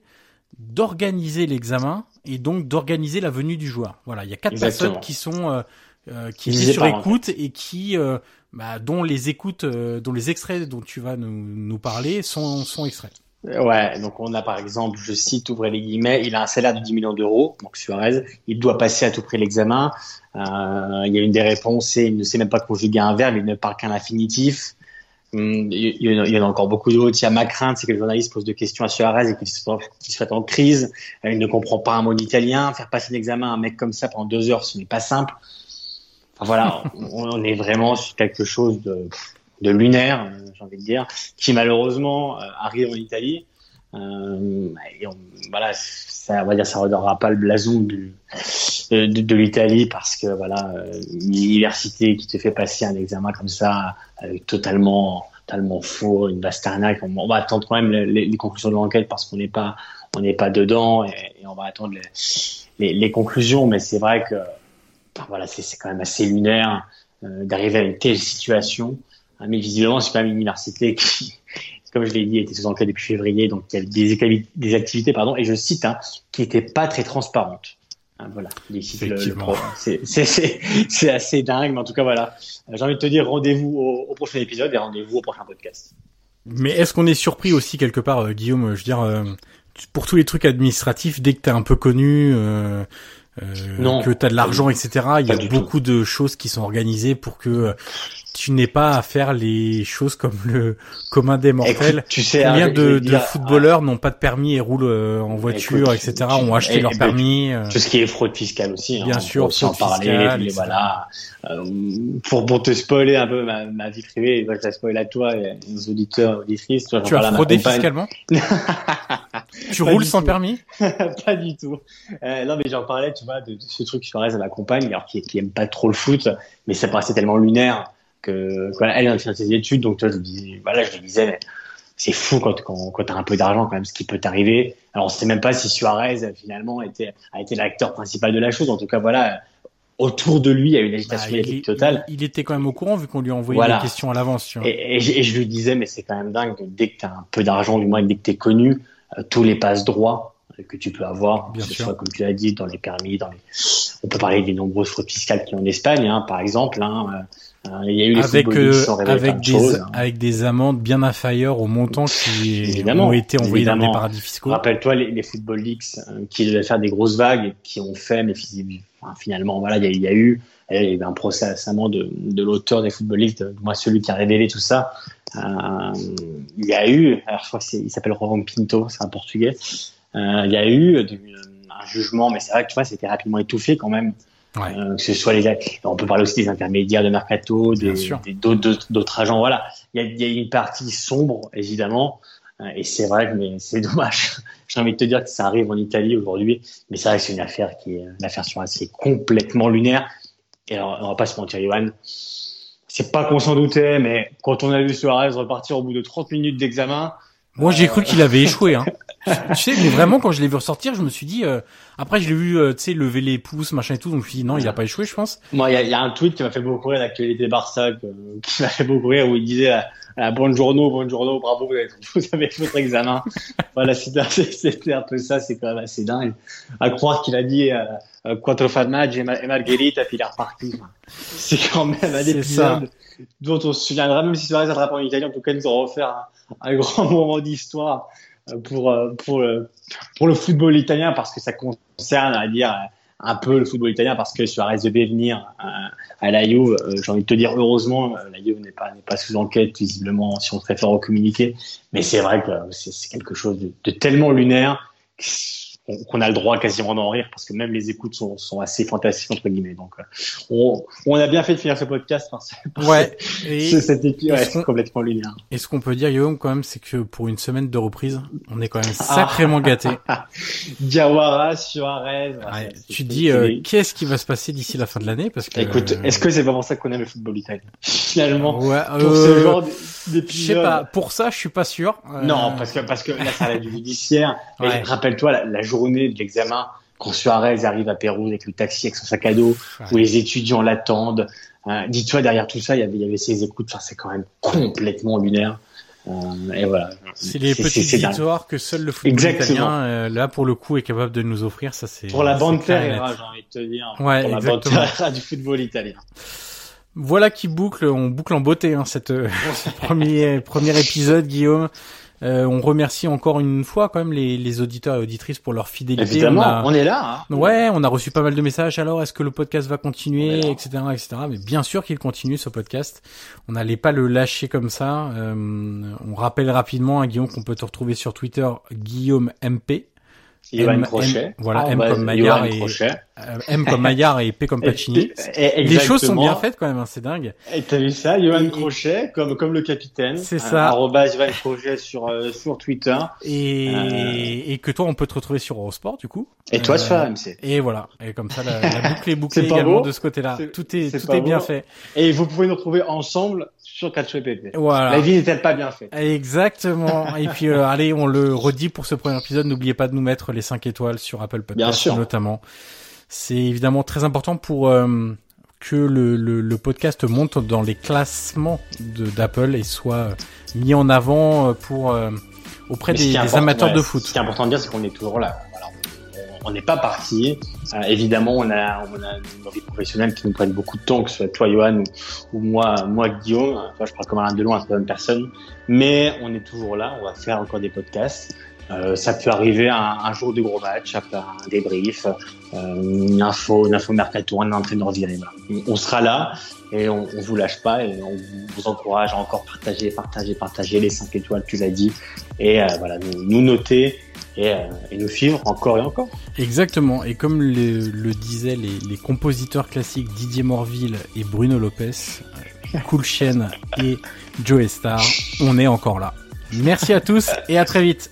[SPEAKER 3] d'organiser l'examen et donc d'organiser la venue du joueur. Voilà, il y a quatre Exactement. personnes qui sont euh, euh, qui étaient sur écoute et qui euh, bah, dont les écoutes, euh, dont les extraits dont tu vas nous, nous parler sont, sont extraits.
[SPEAKER 4] Ouais, donc on a par exemple, je cite, ouvrez les guillemets, il a un salaire de 10 millions d'euros, donc Suarez, il doit passer à tout prix l'examen. Euh, il y a une des réponses, c'est il ne sait même pas conjuguer un verbe, il ne parle qu'un infinitif. Hum, il y en a encore beaucoup d'autres. Il y a ma crainte, c'est que le journaliste pose des questions à Suarez et qu'il soit, en crise. Il ne comprend pas un mot d'italien. Faire passer l'examen à un mec comme ça pendant deux heures, ce n'est pas simple. Enfin voilà, on est vraiment sur quelque chose de, de lunaire, j'ai envie de dire, qui malheureusement euh, arrive en Italie. Euh, et voilà, ça, on va dire, ça redonnera pas le blason du, de, de, l'Italie parce que voilà, une université qui te fait passer un examen comme ça, totalement, totalement faux, une vaste arnaque. On, va attendre quand même les, les conclusions de l'enquête parce qu'on n'est pas, on n'est pas dedans et, et, on va attendre les, les, les conclusions. Mais c'est vrai que, voilà, c'est quand même assez lunaire euh, d'arriver à une telle situation. Mais visiblement, c'est quand même une université qui, comme je l'ai dit, était sous enquête depuis février, donc il y a des, des activités, pardon, et je cite, hein, qui n'étaient pas très transparentes. Hein, voilà, c'est assez dingue, mais en tout cas, voilà. J'ai envie de te dire rendez-vous au, prochain épisode et rendez-vous au prochain podcast.
[SPEAKER 3] Mais est-ce qu'on est surpris aussi quelque part, euh, Guillaume Je veux dire, euh, pour tous les trucs administratifs, dès que t'es un peu connu, euh, euh, que t'as de l'argent, etc. Il y a beaucoup de choses qui sont organisées pour que tu n'es pas à faire les choses comme le commun des mortels.
[SPEAKER 4] tu sais,
[SPEAKER 3] combien de, de, footballeurs n'ont pas de permis et roulent euh, en voiture, etc. ont acheté leur permis.
[SPEAKER 4] Euh. Tout ce qui est fraude fiscale aussi.
[SPEAKER 3] Hein, Bien sûr,
[SPEAKER 4] en parler. voilà. Euh, pour, pour te spoiler un peu ma, ma vie privée, je te spoiler à toi et nos auditeurs, auditrices.
[SPEAKER 3] Toi, tu as fraudé fiscalement Tu roules sans permis
[SPEAKER 4] Pas du tout. Euh, non, mais j'en parlais, tu vois, de, de ce truc sur reste à ma compagne, alors qui, qui aime pas trop le foot, mais ça paraissait tellement lunaire que voilà, elle a fait ses études, donc toi, je voilà, je lui disais, mais c'est fou quand, quand, quand tu as un peu d'argent, quand même, ce qui peut t'arriver. Alors, on sait même pas si Suarez, finalement, était, a été l'acteur principal de la chose. En tout cas, voilà, autour de lui, il y a une agitation bah, totale.
[SPEAKER 3] Il, était quand même au courant, vu qu'on lui a envoyé des questions à l'avance.
[SPEAKER 4] Et, et, je lui disais, mais c'est quand même dingue, dès que tu as un peu d'argent, du moins, dès que tu es connu, euh, tous les passe droits que tu peux avoir, Bien que ce soit, comme tu l'as dit, dans les permis, dans les... on peut parler des nombreuses fraudes fiscales qui en Espagne, hein, par exemple. Hein, euh,
[SPEAKER 3] euh, il y a eu les avec, euh, avec des hein. avec des amendes bien inférieures au montant qui ont été envoyés dans les paradis fiscaux.
[SPEAKER 4] Rappelle-toi les, les Football Leaks euh, qui devaient faire des grosses vagues qui ont fait, mais finalement voilà, il y a, y a, eu il y a eu un procès récemment de, de l'auteur des Football Leaks, moi celui qui a révélé tout ça. Euh, il y a eu, alors je crois qu'il s'appelle Roland Pinto, c'est un Portugais. Euh, il y a eu un jugement, mais c'est vrai que tu vois, c'était rapidement étouffé quand même euh, que ce soit les, on peut parler aussi des intermédiaires de mercato, des, d'autres agents. Voilà, il y a, y a, une partie sombre évidemment, euh, et c'est vrai que c'est dommage. J'ai envie de te dire que ça arrive en Italie aujourd'hui, mais c'est vrai que c'est une affaire qui est une affaire sur qui est complètement lunaire. Et alors, on va pas se mentir, Johan. C'est pas qu'on s'en doutait, mais quand on a vu Suarez repartir au bout de 30 minutes d'examen,
[SPEAKER 3] moi, j'ai cru qu'il avait échoué. Hein. tu sais, mais vraiment, quand je l'ai vu ressortir, je me suis dit. Euh... Après, je l'ai vu, euh, tu sais, lever les pouces, machin et tout. Donc, je me suis dit non, il a pas échoué, je pense.
[SPEAKER 4] Moi, il y a, y a, un tweet qui m'a fait beaucoup rire l'actualité Barça, qui m'a fait beaucoup rire, où il disait à, à Bonjourno, Bonjourno, bravo, vous avez, vous avez fait votre examen. voilà, c'était un peu ça. C'est quand même assez dingue. À croire qu'il a dit euh, euh Quattro formaggi et Margherita, puis il est reparti. C'est quand même un épisode dont on se souviendra, même si ça reste attrapé en Italie, en tout cas, ils nous auront offert un, grand moment d'histoire pour, euh, pour, pour le football italien parce que ça concerne, à dire, un peu le football italien parce que Suarez devait venir à, à la Juve. Euh, j'ai envie de te dire, heureusement, la Juve n'est pas, n'est pas sous enquête, visiblement, si on se réfère au communiqué. Mais c'est vrai que c'est, quelque chose de tellement lunaire qu'on a le droit quasiment d'en rire parce que même les écoutes sont, sont assez fantastiques entre guillemets. Donc euh, on, on, a bien fait de finir ce podcast parce que
[SPEAKER 3] ouais,
[SPEAKER 4] cet épisode ouais, complètement lunaire.
[SPEAKER 3] Et ce qu'on peut dire Guillaume quand même c'est que pour une semaine de reprise, on est quand même sacrément gâté.
[SPEAKER 4] Diawara, Suarez.
[SPEAKER 3] Ouais, tu dis euh, qu'est-ce qui va se passer d'ici la fin de l'année parce que
[SPEAKER 4] Écoute,
[SPEAKER 3] euh,
[SPEAKER 4] est-ce que c'est vraiment ça qu'on aime le football italien? Finalement,
[SPEAKER 3] ouais,
[SPEAKER 4] pour ce genre d'épisode.
[SPEAKER 3] Je sais pas, pour ça je suis pas sûr.
[SPEAKER 4] Non, parce que parce que là ça va du judiciaire. Ouais. Rappelle-toi la, la journée de l'examen, quand Suarez arrive à Pérou avec le taxi, avec son sac à dos, où les étudiants l'attendent. Euh, Dis-toi, derrière tout ça, il y avait, il y avait ses écoutes. Enfin, c'est quand même complètement lunaire. Euh, et voilà.
[SPEAKER 3] C'est les petites victoires que seul le football Exactement. italien, euh, là pour le coup, est capable de nous offrir. Ça, c'est
[SPEAKER 4] pour la bande terre, j'ai envie de te dire.
[SPEAKER 3] Ouais,
[SPEAKER 4] pour
[SPEAKER 3] exactement.
[SPEAKER 4] la bande du football italien.
[SPEAKER 3] Voilà qui boucle, on boucle en beauté hein, cette premier premier épisode, Guillaume. Euh, on remercie encore une fois quand même les, les, auditeurs et auditrices pour leur fidélité.
[SPEAKER 4] Évidemment, on, est là.
[SPEAKER 3] Hein. Ouais, on a reçu pas mal de messages. Alors, est-ce que le podcast va continuer, etc., etc. Mais bien sûr qu'il continue ce podcast. On n'allait pas le lâcher comme ça. Euh, on rappelle rapidement à Guillaume qu'on peut te retrouver sur Twitter Guillaume MP.
[SPEAKER 4] M, Crochet.
[SPEAKER 3] voilà, M comme Maillard et euh, M comme Maillard et P comme Pacini. Les choses sont bien faites quand même, hein, c'est dingue.
[SPEAKER 4] Et t'as vu ça, Johan Crochet, comme comme le capitaine.
[SPEAKER 3] C'est ça.
[SPEAKER 4] Arrobas Johan Crochet sur euh, sur Twitter.
[SPEAKER 3] Et euh... et que toi on peut te retrouver sur Eurosport du coup.
[SPEAKER 4] Et toi sur RMC.
[SPEAKER 3] Et voilà. Et comme ça la, la boucle est bouclée également de ce côté-là. Tout est, tout est bien fait.
[SPEAKER 4] Et vous pouvez nous retrouver ensemble sur Calcio PP. Voilà. La vie n'est-elle pas bien faite?
[SPEAKER 3] Exactement. et puis euh, allez, on le redit pour ce premier épisode. N'oubliez pas de nous mettre les 5 étoiles sur Apple Podcast, bien sûr. notamment. C'est évidemment très important pour euh, que le, le, le, podcast monte dans les classements d'Apple et soit mis en avant pour euh, auprès des, amateurs de foot.
[SPEAKER 4] Ce qui est important de dire, c'est qu'on est toujours là on n'est pas parti. Euh, évidemment, on a, on a une vie professionnelle qui nous prennent beaucoup de temps, que ce soit toi, Johan, ou, moi, moi, Guillaume. Enfin, je parle comme un de loin, c'est pas une personne. Mais on est toujours là. On va faire encore des podcasts. Euh, ça peut arriver un, un, jour de gros match, un débrief, euh, une info, une info mercato, un entraîneur viré. On sera là et on, on vous lâche pas et on vous encourage à encore partager, partager, partager les 5 étoiles, tu l'as dit, et euh, voilà, nous, nous noter et, euh, et, nous suivre encore et encore.
[SPEAKER 3] Exactement. Et comme le, disaient les, compositeurs classiques Didier Morville et Bruno Lopez, Cool Chen et Joe Star, on est encore là. Merci à tous et à très vite.